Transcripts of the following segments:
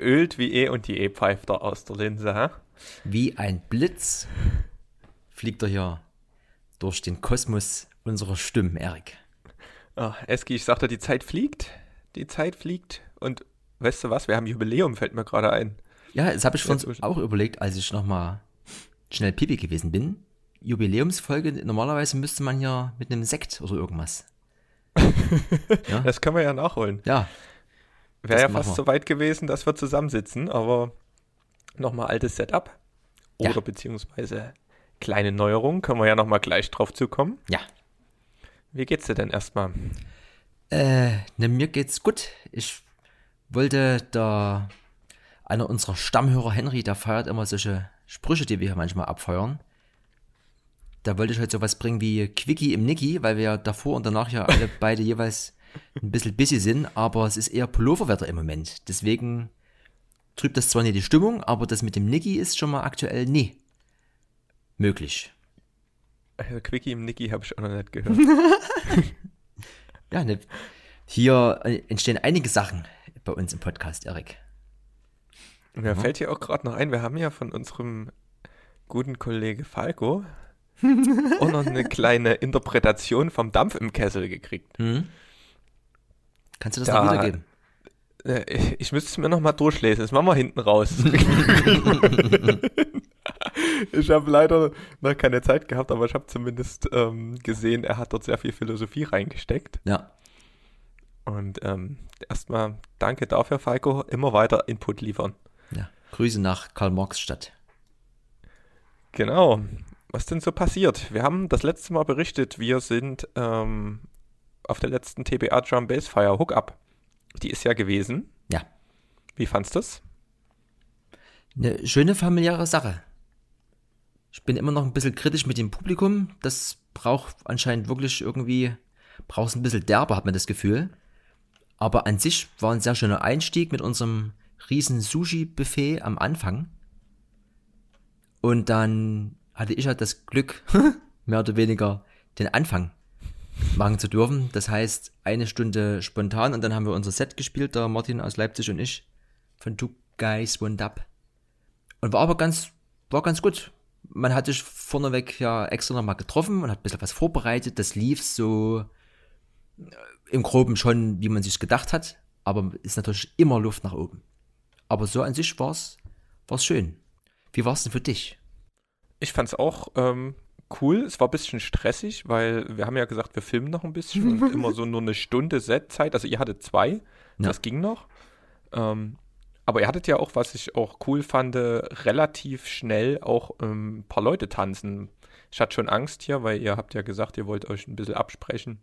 geölt wie eh und die E pfeift da aus der Linse, hä? Wie ein Blitz fliegt er hier durch den Kosmos unserer Stimmen, Erik. Ah, Eski, ich sagte, die Zeit fliegt. Die Zeit fliegt. Und weißt du was? Wir haben Jubiläum, fällt mir gerade ein. Ja, das habe ich Jetzt- auch überlegt, als ich nochmal schnell Pipi gewesen bin. Jubiläumsfolge, normalerweise müsste man hier mit einem Sekt oder irgendwas. ja, Das können wir ja nachholen. ja, Wäre ja fast wir. so weit gewesen, dass wir zusammensitzen, aber nochmal altes Setup. Ja. Oder beziehungsweise kleine Neuerungen, können wir ja nochmal gleich drauf zukommen. ja. Wie geht's dir denn erstmal? Äh, ne, mir geht's gut. Ich wollte da einer unserer Stammhörer, Henry, der feiert immer solche Sprüche, die wir hier manchmal abfeuern. Da wollte ich heute sowas bringen wie Quickie im Nicky, weil wir ja davor und danach ja alle beide jeweils ein bisschen busy sind, aber es ist eher Pulloverwetter im Moment. Deswegen trübt das zwar nicht die Stimmung, aber das mit dem Nicky ist schon mal aktuell nie möglich. Also Quickie im Niki habe ich auch noch nicht gehört. Ja, ne, hier äh, entstehen einige Sachen bei uns im Podcast, Erik. Mir fällt hier auch gerade noch ein, wir haben ja von unserem guten Kollege Falco auch noch eine kleine Interpretation vom Dampf im Kessel gekriegt. Hm? Kannst du das Da- noch wiedergeben? Äh, Ich, ich müsste es mir nochmal durchlesen, das machen wir hinten raus. ich habe leider noch keine Zeit gehabt, aber ich habe zumindest ähm, gesehen, er hat dort sehr viel Philosophie reingesteckt. Ja, Und ähm, erstmal danke dafür, Falco. Immer weiter Input liefern. ja. Grüße nach Karl-Marx-Stadt. Genau. Was denn so passiert? Wir haben das letzte Mal berichtet, wir sind ähm, auf der letzten TBA Drum Bass Fire Hookup. Die ist ja gewesen. Ja. Wie fandst du es? Eine schöne familiäre Sache. Ich bin immer noch ein bisschen kritisch mit dem Publikum. Das braucht anscheinend wirklich irgendwie, braucht es ein bisschen derber, hat man das Gefühl. Aber an sich war ein sehr schöner Einstieg mit unserem riesen Sushi-Buffet am Anfang. Und dann hatte ich halt das Glück, mehr oder weniger den Anfang machen zu dürfen. Das heißt, eine Stunde spontan und dann haben wir unser Set gespielt, der Martin aus Leipzig und ich von Two Guys One Up. Und war aber ganz, war ganz gut. Man hat sich vorneweg ja extra nochmal getroffen und hat ein bisschen was vorbereitet. Das lief so äh, im Groben schon, wie man sich gedacht hat. Aber ist natürlich immer Luft nach oben. Aber so an sich war's, war's schön. Wie war's denn für dich? Ich fand es auch ähm, cool. Es war ein bisschen stressig, weil wir haben ja gesagt, wir filmen noch ein bisschen und immer so nur eine Stunde Setzeit. Also ihr hattet zwei, Ja. das ging noch. Ähm, aber ihr hattet ja auch, was ich auch cool fand, relativ schnell auch ähm, ein paar Leute tanzen. Ich hatte schon Angst hier, weil ihr habt ja gesagt, ihr wollt euch ein bisschen absprechen.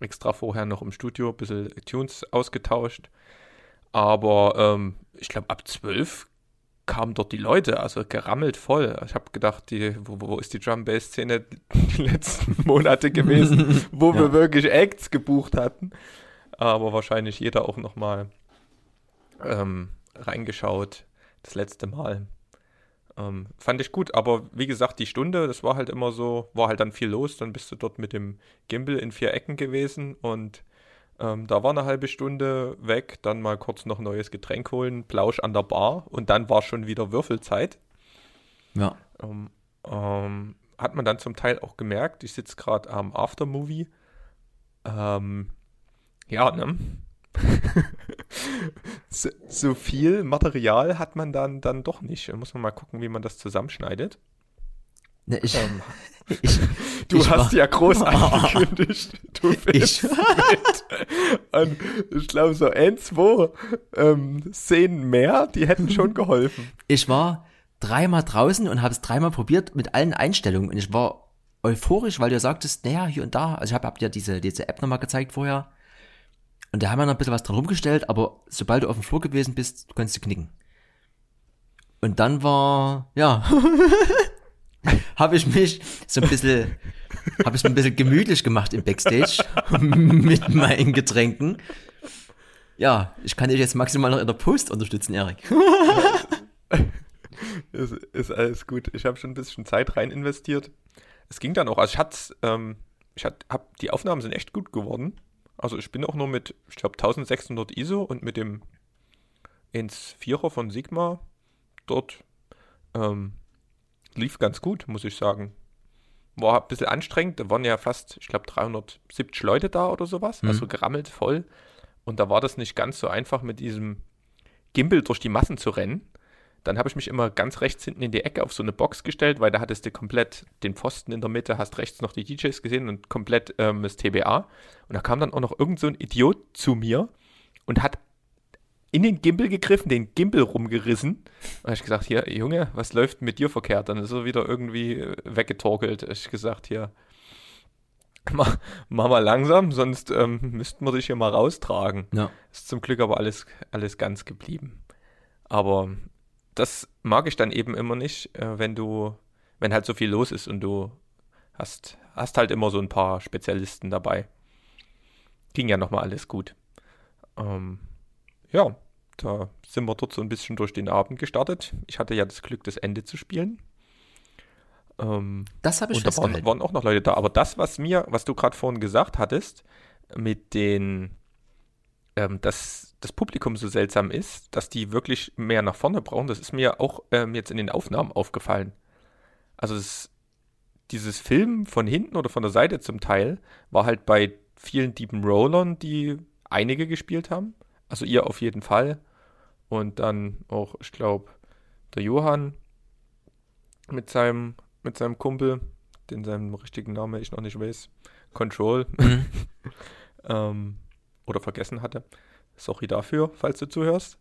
Extra vorher noch im Studio ein bisschen Tunes ausgetauscht. Aber ähm, ich glaube, ab zwölf kamen dort die Leute, also gerammelt voll. Ich habe gedacht, die, wo, wo ist die Drum-Bass-Szene die letzten Monate gewesen, wo Ja. wir wirklich Acts gebucht hatten. Aber wahrscheinlich jeder auch nochmal ähm, reingeschaut, das letzte Mal. Ähm, fand ich gut, aber wie gesagt, die Stunde, das war halt immer so, war halt dann viel los. Dann bist du dort mit dem Gimbal in vier Ecken gewesen und ähm, da war eine halbe Stunde weg, dann mal kurz noch neues Getränk holen, Plausch an der Bar und dann war schon wieder Würfelzeit. Ja. Ähm, ähm, hat man dann zum Teil auch gemerkt, ich sitze gerade am Aftermovie. Ähm, ja, ne? so, so viel Material hat man dann, dann doch nicht. Da muss man mal gucken, wie man das zusammenschneidet. Ne, ich, Ähm, ich, Du ich hast war, ja groß angekündigt. Du Ich- bist mit. Und ich glaube, so ein, zwei ähm, Szenen mehr, die hätten schon geholfen. ich war dreimal draußen und habe es dreimal probiert mit allen Einstellungen und ich war euphorisch, weil du sagtest, naja, hier und da, also ich habe hab dir diese, diese App nochmal gezeigt vorher und da haben wir noch ein bisschen was dran rumgestellt, aber sobald du auf dem Flur gewesen bist, konntest du knicken. Und dann war, ja, habe ich mich so ein bisschen, habe ich ein bisschen gemütlich gemacht im Backstage mit meinen Getränken. Ja, ich kann dich jetzt maximal noch in der Post unterstützen, Erik. Ist, ist alles gut. Ich habe schon ein bisschen Zeit rein investiert. Es ging dann auch. Also ich hatte, ähm, ich hatte, hab, die Aufnahmen sind echt gut geworden. Also ich bin auch nur mit, ich glaube, 1600 ISO und mit dem ins Vierer von Sigma. Dort ähm, lief ganz gut, muss ich sagen. War ein bisschen anstrengend. Da waren ja fast, ich glaube, 370 Leute da oder sowas. Mhm. Also gerammelt voll. Und da war das nicht ganz so einfach mit diesem Gimbal durch die Massen zu rennen. Dann habe ich mich immer ganz rechts hinten in die Ecke auf so eine Box gestellt, weil da hattest du komplett den Pfosten in der Mitte, hast rechts noch die DJs gesehen und komplett ähm, das TBA. Und da kam dann auch noch irgend so ein Idiot zu mir und hat in den Gimbal gegriffen, den Gimbal rumgerissen. Und habe ich gesagt, hier, Junge, was läuft mit dir verkehrt? Dann ist er wieder irgendwie äh, weggetorkelt. Ich gesagt, hier, mach, mach mal langsam, sonst ähm, müssten wir dich hier mal raustragen. Ja. Ist zum Glück aber alles, alles ganz geblieben. Aber das mag ich dann eben immer nicht, äh, wenn du, wenn halt so viel los ist und du hast, hast halt immer so ein paar Spezialisten dabei. Ging ja nochmal alles gut. Ähm, ja, da sind wir dort so ein bisschen durch den Abend gestartet. Ich hatte ja das Glück, das Ende zu spielen. Ähm, Das habe ich und da waren, waren auch noch Leute da. Aber das, was mir, was du gerade vorhin gesagt hattest, mit den, ähm, dass das Publikum so seltsam ist, dass die wirklich mehr nach vorne brauchen, das ist mir auch ähm, jetzt in den Aufnahmen aufgefallen. Also es, dieses Film von hinten oder von der Seite zum Teil war halt bei vielen Deepen Rollern, die einige gespielt haben. Also ihr auf jeden Fall. Und dann auch, ich glaube, der Johann mit seinem, mit seinem Kumpel, den seinen richtigen Namen ich noch nicht weiß, Control, Mhm. ähm, oder vergessen hatte. Sorry dafür, falls du zuhörst.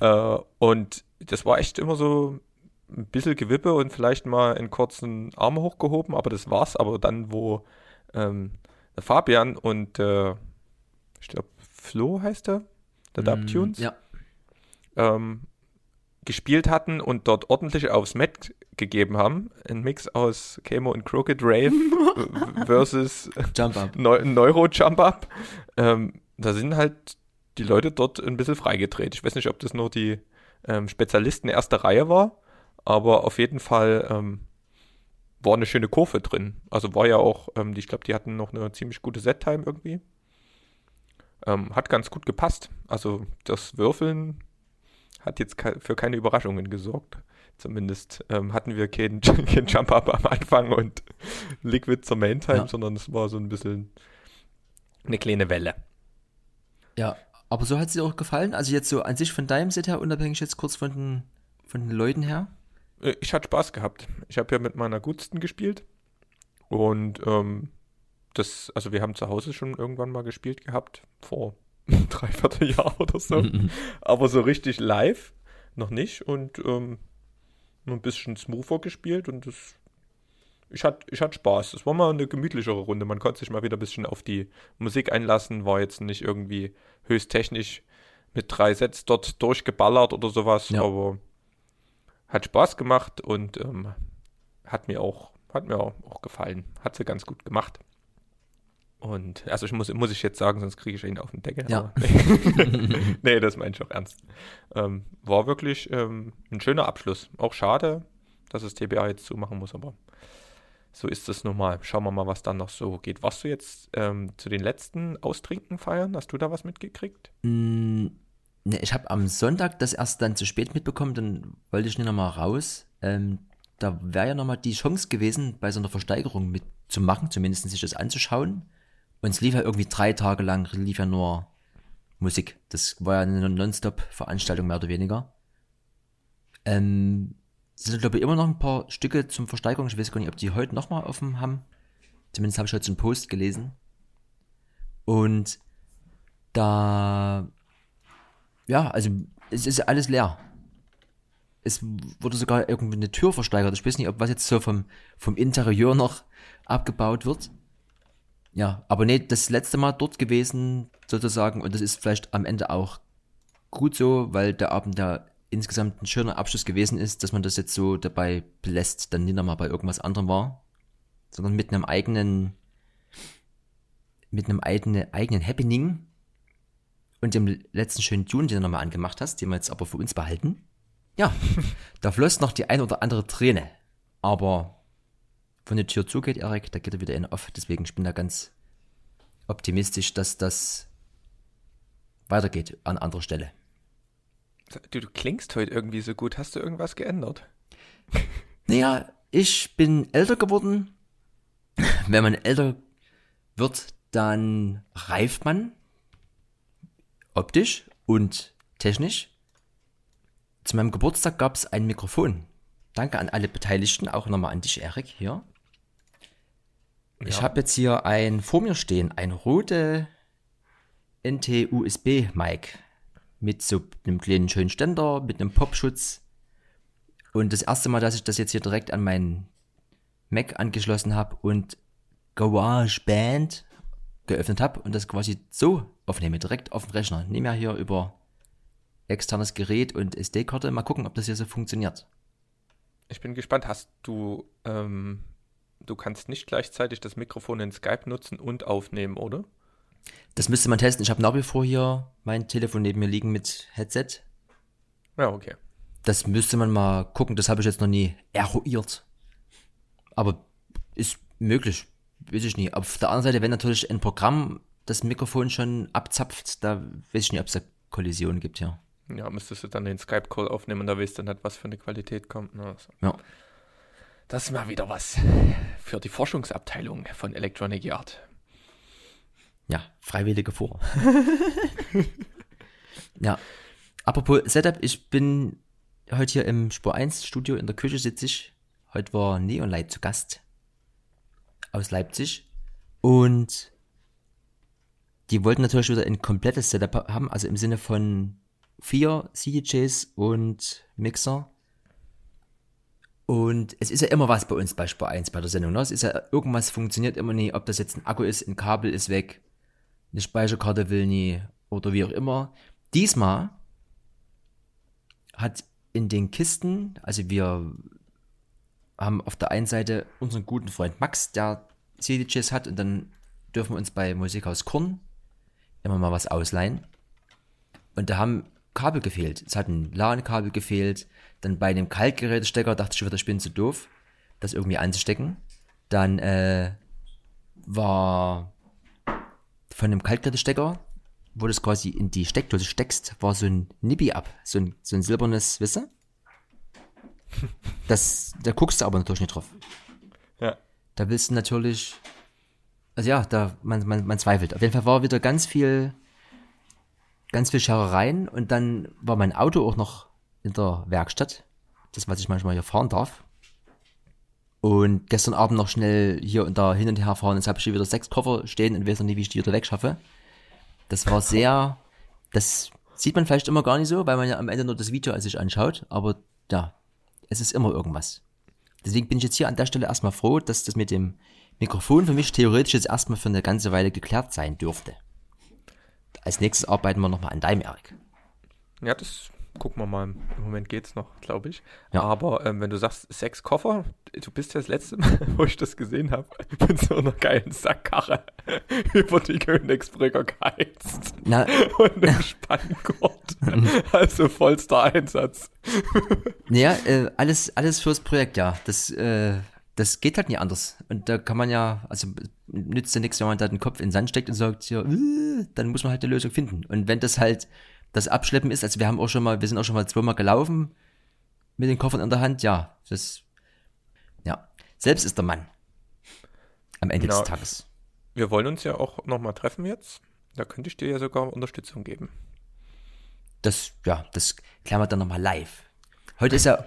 Äh, und das war echt immer so ein bisschen Gewippe und vielleicht mal einen kurzen Arm hochgehoben, aber das war's. Aber dann, wo ähm, Fabian und äh, ich glaube Flo heißt er, der Dub Tunes, Mm, Ja. ähm, gespielt hatten und dort ordentlich aufs Met gegeben haben. Ein Mix aus Camo und Crooked Rave versus Jump up. Neu Neuro Jump Up. Ähm, da sind halt die Leute dort ein bisschen freigedreht. Ich weiß nicht, ob das nur die ähm, Spezialisten erster Reihe war, aber auf jeden Fall ähm, war eine schöne Kurve drin. Also war ja auch, ähm, die, ich glaube, die hatten noch eine ziemlich gute Set-Time irgendwie. Ähm, hat ganz gut gepasst. Also das Würfeln hat jetzt ke für keine Überraschungen gesorgt. Zumindest ähm, hatten wir keinen kein Jump-Up am Anfang und Liquid zur Main-Time, Ja. sondern es war so ein bisschen eine kleine Welle. Ja, aber so hat es dir auch gefallen? Also jetzt so an sich von deinem Set her, unabhängig jetzt kurz von den, von den Leuten her? Äh, Ich hatte Spaß gehabt. Ich habe ja mit meiner Gutsten gespielt und ähm, das, also wir haben zu Hause schon irgendwann mal gespielt gehabt, vor dreiviertel Jahr oder so. Mhm. Aber so richtig live noch nicht und ähm, nur ein bisschen smoother gespielt und das. Ich hatte ich hatte Spaß. Es war mal eine gemütlichere Runde. Man konnte sich mal wieder ein bisschen auf die Musik einlassen. War jetzt nicht irgendwie höchst technisch mit drei Sets dort durchgeballert oder sowas. Ja. Aber hat Spaß gemacht und ähm, hat mir auch hat mir auch, auch gefallen. Hat sie ganz gut gemacht. Und also ich muss, muss ich jetzt sagen, sonst kriege ich ihn auf den Deckel. Ja. nee, das meine ich auch ernst. Ähm, war wirklich ähm, ein schöner Abschluss. Auch schade, dass es TBA jetzt zumachen muss, aber so ist es nun mal. Schauen wir mal, was dann noch so geht. Warst du jetzt ähm, zu den letzten Austrinken feiern? Hast du da was mitgekriegt? Mm, Ne, ich habe am Sonntag das erst dann zu spät mitbekommen, dann wollte ich nicht nochmal raus. Ähm, da wäre ja nochmal die Chance gewesen, bei so einer Versteigerung mitzumachen, zumindest sich das anzuschauen. Und es lief ja irgendwie drei Tage lang, lief ja nur Musik. Das war ja eine Nonstop-Veranstaltung, mehr oder weniger. Ähm, sind, glaube ich, immer noch ein paar Stücke zum Versteigerung. Ich weiß gar nicht, ob die heute nochmal offen haben. Zumindest habe ich heute so einen Post gelesen. Und da ja, also es ist alles leer. Es wurde sogar irgendwie eine Tür versteigert. Ich weiß nicht, ob was jetzt so vom, vom Interieur noch abgebaut wird. Ja, aber nee, das letzte Mal dort gewesen, sozusagen, und das ist vielleicht am Ende auch gut so, weil der Abend da insgesamt ein schöner Abschluss gewesen ist, dass man das jetzt so dabei belässt, dann nicht nochmal bei irgendwas anderem war, sondern mit einem eigenen, mit einem eigenen, eigenen Happening und dem letzten schönen Tune, den du nochmal angemacht hast, den wir jetzt aber für uns behalten. Ja, da floss noch die ein oder andere Träne. Aber wenn die Tür zugeht, Erik, da geht er wieder in off. Deswegen ich bin da ganz optimistisch, dass das weitergeht an anderer Stelle. Du, du klingst heute irgendwie so gut. Hast du irgendwas geändert? Naja, ich bin älter geworden. Wenn man älter wird, dann reift man optisch und technisch. Zu meinem Geburtstag gab es ein Mikrofon. Danke an alle Beteiligten, auch nochmal an dich, Erik, hier. Ich Ja. habe jetzt hier ein vor mir stehen, ein rote NT-USB-Mic mit so einem kleinen schönen Ständer, mit einem Popschutz. Und das erste Mal, dass ich das jetzt hier direkt an meinen Mac angeschlossen habe und GarageBand geöffnet habe und das quasi so aufnehme, direkt auf dem Rechner. Nehme ja hier über externes Gerät und SD-Karte. Mal gucken, ob das hier so funktioniert. Ich bin gespannt. Hast du, ähm, du kannst nicht gleichzeitig das Mikrofon in Skype nutzen und aufnehmen, oder? Das müsste man testen. Ich habe nach wie vor hier mein Telefon neben mir liegen mit Headset. Ja, okay. Das müsste man mal gucken. Das habe ich jetzt noch nie eruiert. Aber ist möglich. Weiß ich nie. Auf der anderen Seite, wenn natürlich ein Programm das Mikrofon schon abzapft, da weiß ich nicht, ob es da Kollisionen gibt hier. Ja, müsstest du dann den Skype-Call aufnehmen und da weißt du nicht, was für eine Qualität kommt. Ne? Also, Ja. Das ist mal wieder was für die Forschungsabteilung von Electronic Art. Ja, freiwillige vor. ja. Apropos Setup, ich bin heute hier im Spur 1 Studio in der Küche sitze ich. Heute war Neonlight zu Gast aus Leipzig und die wollten natürlich wieder ein komplettes Setup haben, also im Sinne von vier CDJs und Mixer. Und es ist ja immer was bei uns bei Spur 1 bei der Sendung. Ne? Es ist ja irgendwas funktioniert immer nie, ob das jetzt ein Akku ist, ein Kabel ist weg, eine Speicherkarte will nie oder wie auch immer. Diesmal hat in den Kisten, also wir haben auf der einen Seite unseren guten Freund Max, der CDJs hat und dann dürfen wir uns bei Musikhaus Korn immer mal was ausleihen. Und da haben Kabel gefehlt. Es hat ein LAN-Kabel gefehlt. Dann bei dem Kaltgerätestecker dachte ich wieder, ich bin zu doof, das irgendwie anzustecken. Dann äh, war von dem Kaltgerätestecker, wo du es quasi in die Steckdose steckst, war so ein Nibby ab. So ein, so ein silbernes, wisst ihr? Das, da guckst du aber natürlich nicht drauf. Ja. Da willst du natürlich. Also ja, da man, man, man zweifelt. Auf jeden Fall war wieder ganz viel, ganz viel Scherereien und dann war mein Auto auch noch in der Werkstatt. Das, was ich manchmal hier fahren darf. Und gestern Abend noch schnell hier und da hin und her fahren. Jetzt habe ich hier wieder sechs Koffer stehen und weiß noch nie, wie ich die wieder wegschaffe. Das war sehr, das sieht man vielleicht immer gar nicht so, weil man ja am Ende nur das Video sich anschaut. Aber ja, es ist immer irgendwas. Deswegen bin ich jetzt hier an der Stelle erstmal froh, dass das mit dem Mikrofon für mich theoretisch jetzt erstmal für eine ganze Weile geklärt sein dürfte. Als nächstes arbeiten wir nochmal an deinem Erik. Ja, das gucken wir mal. Im Moment geht's noch, glaube ich. Ja. Aber ähm, wenn du sagst, sechs Koffer, du bist ja das letzte Mal, wo ich das gesehen habe, mit so einer geilen Sackkarre über die Königsbrücker geheizt Na, und einem Spanngurt. also vollster Einsatz. naja, äh, alles, alles fürs Projekt, ja. Das, äh, das geht halt nie anders. Und da kann man ja, also nützt ja nichts, wenn man da den Kopf in den Sand steckt und sagt, ja, äh, dann muss man halt eine Lösung finden. Und wenn das halt das Abschleppen ist, also wir haben auch schon mal, wir sind auch schon mal zweimal gelaufen mit den Koffern in der Hand, ja, das, ja, selbst ist der Mann. Am Ende Genau. des Tages. Wir wollen uns ja auch nochmal treffen jetzt. Da könnte ich dir ja sogar Unterstützung geben. Das, ja, das klären wir dann nochmal live. Heute ist ja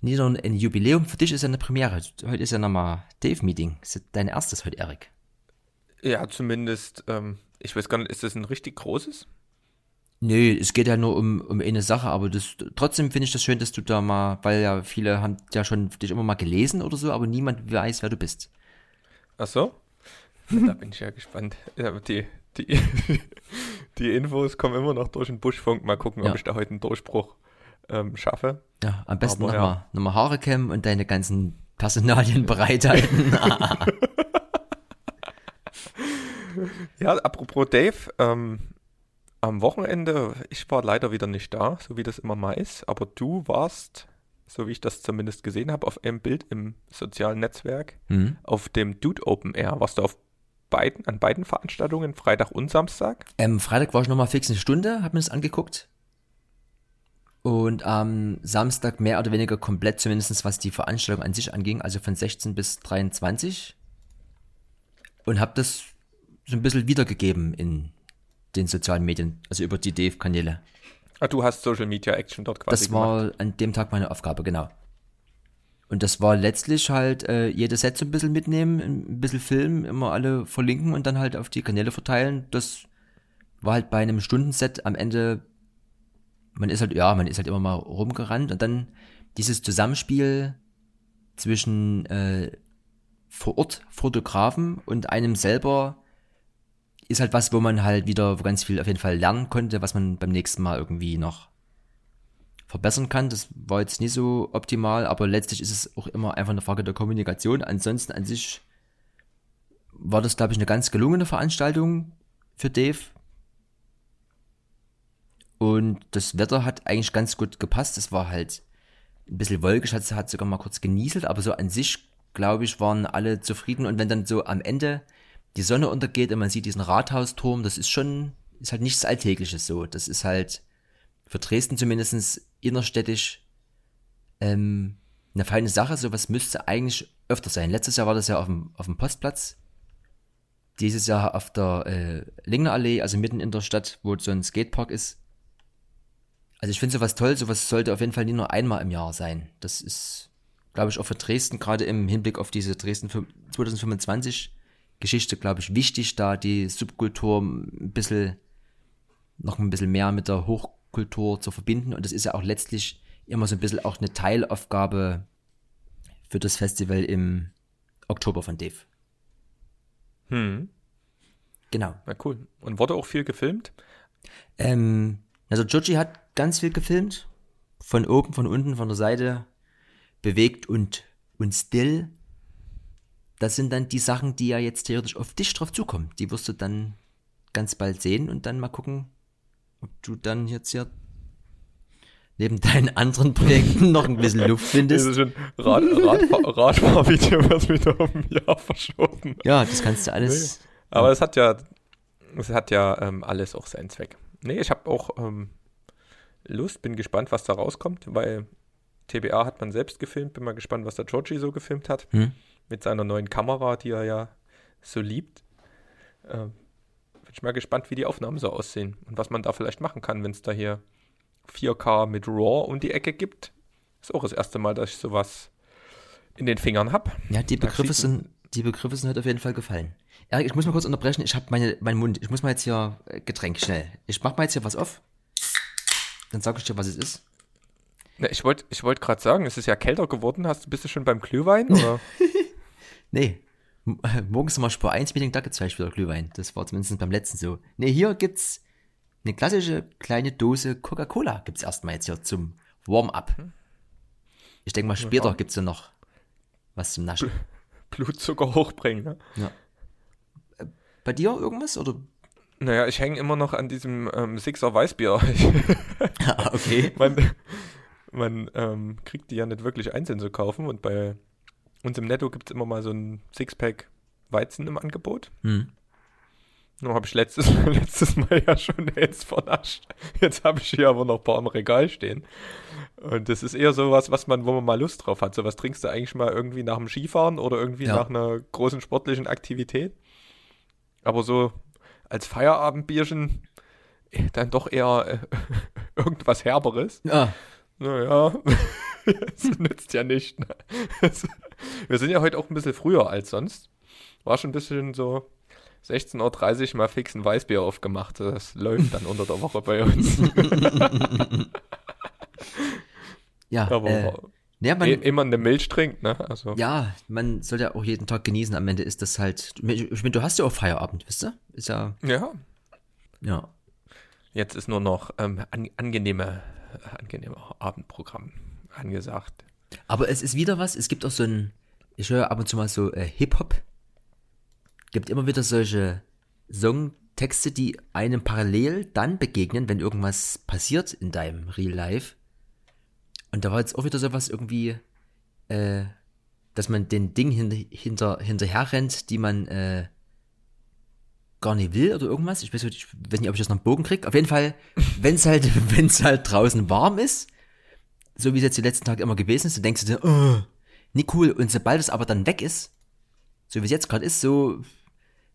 nicht nur ein Jubiläum, für dich ist ja eine Premiere. Heute ist ja nochmal Dave-Meeting. Ist ja dein erstes heute, Erik. Ja, zumindest, ähm, ich weiß gar nicht, ist das ein richtig großes? Nö, es geht ja nur um, um eine Sache, aber das, trotzdem finde ich das schön, dass du da mal, weil ja viele haben ja schon dich immer mal gelesen oder so, aber niemand weiß, wer du bist. Ach so? Da bin ich ja gespannt. Ja, die, die, die Infos kommen immer noch durch den Buschfunk. Mal gucken, Ja. ob ich da heute einen Durchbruch ähm, schaffe. Ja, am besten nochmal ja. noch mal Haare kämmen und deine ganzen Personalien bereithalten. Ja, apropos Dave, ähm, am Wochenende, ich war leider wieder nicht da, so wie das immer mal ist, aber du warst, so wie ich das zumindest gesehen habe, auf einem Bild im sozialen Netzwerk, hm? auf dem Dude Open Air. Warst du auf beiden, an beiden Veranstaltungen, Freitag und Samstag? ähm, Freitag war ich nochmal fix eine Stunde, hab mir das angeguckt. Und am Samstag mehr oder weniger komplett, zumindest was die Veranstaltung an sich anging, also von 16 bis 23. Und habe das so ein bisschen wiedergegeben in den sozialen Medien, also über die Dave-Kanäle. Ah, du hast Social Media Action dort quasi Das war an dem Tag meine Aufgabe, genau. Und das war letztlich halt äh, jedes Set so ein bisschen mitnehmen, ein bisschen filmen, immer alle verlinken und dann halt auf die Kanäle verteilen. Das war halt bei einem Stundenset am Ende, man ist halt, ja, man ist halt immer mal rumgerannt und dann dieses Zusammenspiel zwischen äh, vor Ort Fotografen und einem selber ist halt was, wo man halt wieder ganz viel auf jeden Fall lernen konnte, was man beim nächsten Mal irgendwie noch verbessern kann. Das war jetzt nicht so optimal, aber letztlich ist es auch immer einfach eine Frage der Kommunikation. Ansonsten an sich war das, glaube ich, eine ganz gelungene Veranstaltung für Dave. Und das Wetter hat eigentlich ganz gut gepasst. Es war halt ein bisschen wolkig, hat, hat sogar mal kurz genieselt, aber so an sich, glaube ich, waren alle zufrieden. Und wenn dann so am Ende die Sonne untergeht und man sieht diesen Rathausturm, das ist schon, ist halt nichts Alltägliches so. Das ist halt für Dresden zumindest innerstädtisch ähm, eine feine Sache. Sowas müsste eigentlich öfter sein. Letztes Jahr war das ja auf dem, auf dem Postplatz. Dieses Jahr auf der äh, Lingnerallee, also mitten in der Stadt, wo so ein Skatepark ist. Also ich finde sowas toll, sowas sollte auf jeden Fall nicht nur einmal im Jahr sein. Das ist, glaube ich, auch für Dresden, gerade im Hinblick auf diese Dresden 2025 Geschichte, glaube ich, wichtig, da die Subkultur ein bisschen, noch ein bisschen mehr mit der Hochkultur zu verbinden. Und das ist ja auch letztlich immer so ein bisschen auch eine Teilaufgabe für das Festival im Oktober von Dave. Hm. Genau. Na cool. Und wurde auch viel gefilmt? Ähm, also Giorgi hat ganz viel gefilmt. Von oben, von unten, von der Seite. Bewegt und, und still. Das sind dann die Sachen, die ja jetzt theoretisch auf dich drauf zukommen. Die wirst du dann ganz bald sehen und dann mal gucken, ob du dann jetzt hier neben deinen anderen Projekten noch ein bisschen Luft findest. Das ist ein Rad, Radfahr, Radfahrvideo, was wieder um ein Jahr verschoben. Ja, das kannst du alles. Nee. Aber es hat ja, es hat ja ähm, alles auch seinen Zweck. Nee, ich habe auch ähm, Lust, bin gespannt, was da rauskommt, weil TBA hat man selbst gefilmt, bin mal gespannt, was der Georgie so gefilmt hat. Hm. Mit seiner neuen Kamera, die er ja so liebt. Ähm, bin ich mal gespannt, wie die Aufnahmen so aussehen und was man da vielleicht machen kann, wenn es da hier 4K mit RAW um die Ecke gibt. Ist auch das erste Mal, dass ich sowas in den Fingern habe. Ja, die Begriffe sind, die Begriffe sind halt auf jeden Fall gefallen. Erik, ich muss mal kurz unterbrechen. Ich habe meine, meinen Mund. Ich muss mal jetzt hier äh, Getränk schnell. Ich mach mal jetzt hier was auf. Dann sag ich dir, was es ist. Na, ich wollte ich wollt gerade sagen, es ist ja kälter geworden. Hast du bist du schon beim Glühwein? Oder? nee. Morgens mal Spur 1 Meeting, da gibt's vielleicht wieder Glühwein. Das war zumindest beim letzten so. Nee, hier gibt's eine klassische kleine Dose Coca-Cola. Gibt's erstmal jetzt hier zum Warm-up. Ich denke mal, später gibt's ja noch was zum Naschen. Blutzucker hochbringen, ne? Ja. Bei dir irgendwas oder? Naja, ich hänge immer noch an diesem ähm, Sixer Weißbier. ah, okay. man man ähm, kriegt die ja nicht wirklich einzeln zu kaufen und bei uns im Netto gibt es immer mal so ein Sixpack Weizen im Angebot. Hm. Nur habe ich letztes, letztes Mal ja schon jetzt vernascht. Jetzt habe ich hier aber noch ein paar im Regal stehen. Und das ist eher sowas, was man, wo man mal Lust drauf hat. So was trinkst du eigentlich mal irgendwie nach dem Skifahren oder irgendwie ja. nach einer großen sportlichen Aktivität. Aber so als Feierabendbierchen äh, dann doch eher äh, irgendwas Herberes. Ja. Naja, das nützt ja nicht. Ne? Wir sind ja heute auch ein bisschen früher als sonst. War schon ein bisschen so 16.30 Uhr mal fix ein Weißbier aufgemacht. Das läuft dann unter der Woche bei uns. ja, aber äh, ja, man, e immer eine Milch trinkt, ne? Also. Ja, man soll ja auch jeden Tag genießen. Am Ende ist das halt. Ich meine, du hast ja auch Feierabend, wisst ihr? Ist ja. Ja. Ja. Jetzt ist nur noch ähm, an, angenehme, angenehme Abendprogramm angesagt. Aber es ist wieder was. Es gibt auch so ein. Ich höre ab und zu mal so äh, Hip-Hop. Gibt immer wieder solche Songtexte, die einem parallel dann begegnen, wenn irgendwas passiert in deinem Real Life. Und da war jetzt auch wieder sowas irgendwie, äh, dass man den Ding hin, hinter, hinterher rennt, die man, äh, gar nicht will oder irgendwas. Ich weiß, nicht, ich weiß nicht, ob ich das noch einen Bogen kriege. Auf jeden Fall, wenn es halt, wenn's halt draußen warm ist, so wie es jetzt die letzten Tage immer gewesen ist, dann denkst du dir, oh, nicht cool. Und sobald es aber dann weg ist, so wie es jetzt gerade ist, so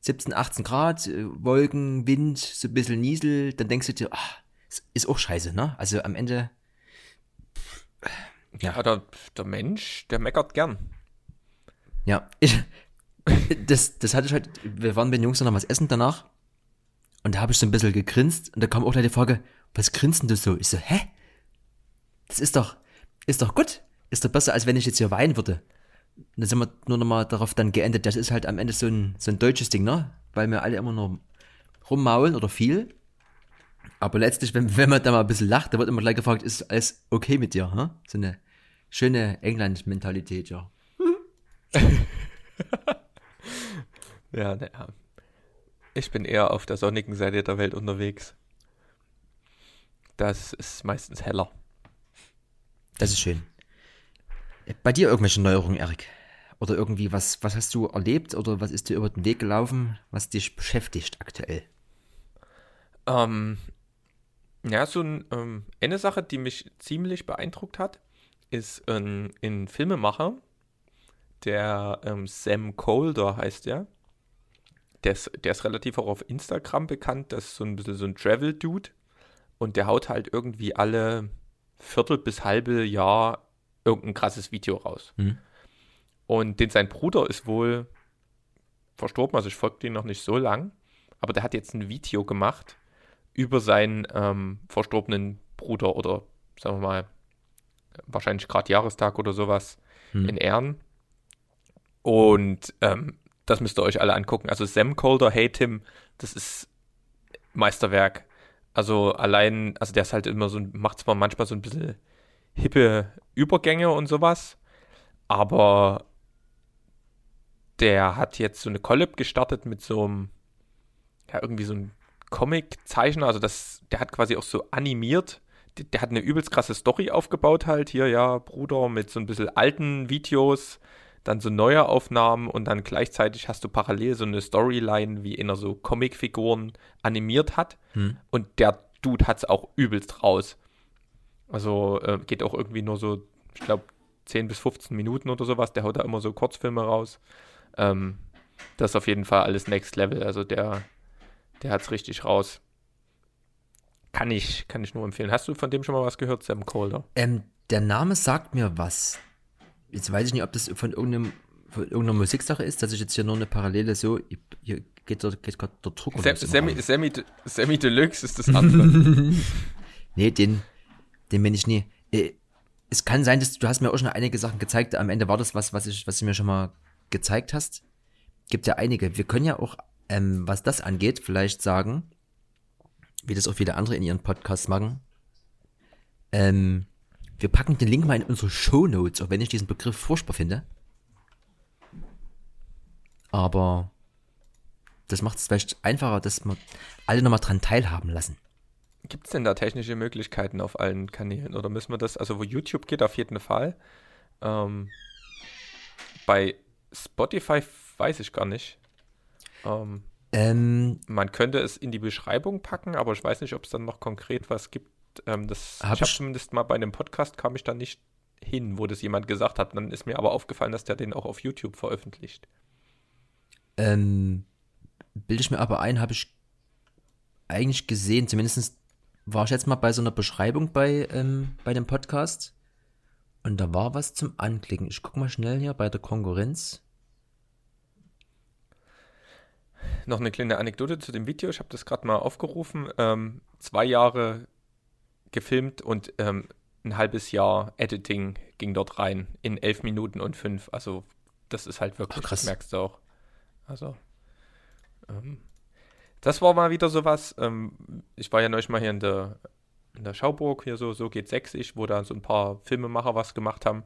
17, 18 Grad, äh, Wolken, Wind, so ein bisschen Niesel, dann denkst du dir, ach, ist auch scheiße, ne? Also am Ende. Ja, ja der, der Mensch, der meckert gern. Ja, ich, das, das hatte ich halt, wir waren mit den Jungs noch was essen danach und da habe ich so ein bisschen gegrinst und da kam auch gleich die Frage, was grinst denn du so? Ich so, hä? Das ist doch, ist doch gut. Ist doch besser, als wenn ich jetzt hier weinen würde. Und dann sind wir nur nochmal darauf dann geendet, das ist halt am Ende so ein, so ein deutsches Ding, ne? Weil wir alle immer nur rummaulen oder viel. Aber letztlich, wenn, wenn man da mal ein bisschen lacht, da wird immer gleich gefragt, ist alles okay mit dir, hm? So eine schöne England-Mentalität, ja. ja, naja. Ich bin eher auf der sonnigen Seite der Welt unterwegs. Das ist meistens heller. Das ist schön. Bei dir irgendwelche Neuerungen, Erik? Oder irgendwie was, was hast du erlebt oder was ist dir über den Weg gelaufen, was dich beschäftigt aktuell? Ähm, ja, so ein, ähm, eine Sache, die mich ziemlich beeindruckt hat, ist ein, ein Filmemacher, der ähm, Sam Colder heißt der. Der ist, der ist relativ auch auf Instagram bekannt. Das ist so ein bisschen so ein Travel-Dude. Und der haut halt irgendwie alle Viertel bis halbe Jahr irgendein krasses Video raus. Mhm. Und den sein Bruder ist wohl verstorben, also ich folge den noch nicht so lang, aber der hat jetzt ein Video gemacht über seinen ähm, verstorbenen Bruder oder sagen wir mal, wahrscheinlich gerade Jahrestag oder sowas mhm. in Ehren. Und ähm, das müsst ihr euch alle angucken. Also Sam Colder, Hey Tim, das ist Meisterwerk. Also allein, also der ist halt immer so, macht zwar manchmal so ein bisschen hippe Übergänge und sowas, aber der hat jetzt so eine Collab gestartet mit so einem, ja, irgendwie so einem Comic-Zeichner, also das, der hat quasi auch so animiert, der, der, hat eine übelst krasse Story aufgebaut halt, hier, ja, Bruder, mit so ein bisschen alten Videos, dann so neue Aufnahmen und dann gleichzeitig hast du parallel so eine Storyline, wie einer so Comicfiguren animiert hat hm. und der Dude hat es auch übelst raus. Also äh, geht auch irgendwie nur so, ich glaube, 10 bis 15 Minuten oder sowas. Der haut da immer so Kurzfilme raus. Ähm, das ist auf jeden Fall alles Next Level. Also der, der hat es richtig raus. Kann ich, kann ich nur empfehlen. Hast du von dem schon mal was gehört, Sam Calder? Ähm, der Name sagt mir was. Jetzt weiß ich nicht, ob das von irgendeinem von irgendeiner Musiksache ist, dass ich jetzt hier nur eine Parallele so, hier geht, dort, geht gerade der Druck. Sam, Sammy, Sammy, Sammy Deluxe ist das andere. nee, den, den bin ich nie. Äh, es kann sein, dass du hast mir auch schon einige Sachen gezeigt. Am Ende war das was, was ich, was du mir schon mal gezeigt hast. Gibt ja einige. Wir können ja auch, ähm, was das angeht, vielleicht sagen, wie das auch viele andere in ihren Podcasts machen. Ähm, wir packen den Link mal in unsere Show Notes, auch wenn ich diesen Begriff furchtbar finde. Aber das macht es vielleicht einfacher, dass wir alle nochmal dran teilhaben lassen. Gibt es denn da technische Möglichkeiten auf allen Kanälen? Oder müssen wir das, also wo YouTube geht, auf jeden Fall. Ähm, bei Spotify weiß ich gar nicht. Ähm, ähm, man könnte es in die Beschreibung packen, aber ich weiß nicht, ob es dann noch konkret was gibt. Ähm, das, hab ich habe zumindest mal bei einem Podcast kam ich da nicht hin, wo das jemand gesagt hat. Dann ist mir aber aufgefallen, dass der den auch auf YouTube veröffentlicht. Ähm, bilde ich mir aber ein, habe ich eigentlich gesehen, zumindest war ich jetzt mal bei so einer Beschreibung bei, ähm, bei dem Podcast. Und da war was zum Anklicken. Ich gucke mal schnell hier bei der Konkurrenz. Noch eine kleine Anekdote zu dem Video. Ich habe das gerade mal aufgerufen. Ähm, zwei Jahre gefilmt und ähm, ein halbes Jahr Editing ging dort rein in elf Minuten und fünf. Also das ist halt wirklich, Ach, krass. das merkst du auch. Also ähm, das war mal wieder sowas. Ähm, ich war ja neulich mal hier in der, in der Schauburg, hier so, so geht sächsisch, wo da so ein paar Filmemacher was gemacht haben.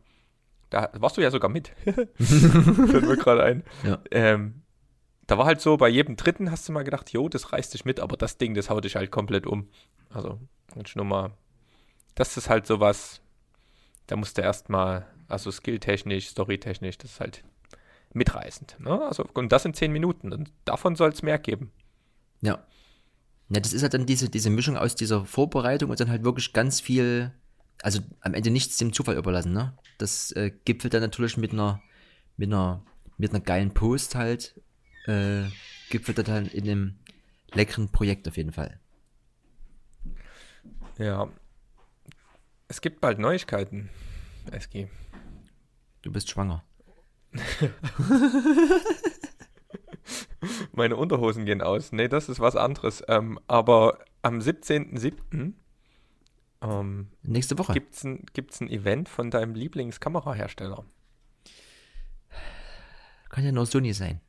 Da warst du ja sogar mit. Fällt mir gerade ein. Ja. Ähm, da war halt so, bei jedem dritten hast du mal gedacht, jo, das reißt dich mit, aber das Ding, das haut dich halt komplett um. Also, jetzt nur mal, das ist halt sowas, da musst du erstmal, also skilltechnisch, storytechnisch, das ist halt mitreißend. Ne? Also, und das in zehn Minuten. Und davon soll es mehr geben. Ja. Ja, das ist halt dann diese, diese Mischung aus dieser Vorbereitung und dann halt wirklich ganz viel, also am Ende nichts dem Zufall überlassen, ne? Das äh, gipfelt dann natürlich mit einer, mit einer, mit einer geilen Post halt, äh, gipfelt dann in einem leckeren Projekt auf jeden Fall. Ja. Es gibt bald Neuigkeiten, SG. Du bist schwanger. Meine Unterhosen gehen aus. Nee, das ist was anderes. Ähm, aber am 17.07. Ähm, Nächste Woche. gibt es ein, gibt's ein Event von deinem Lieblingskamerahersteller. Kann ja nur Sony sein.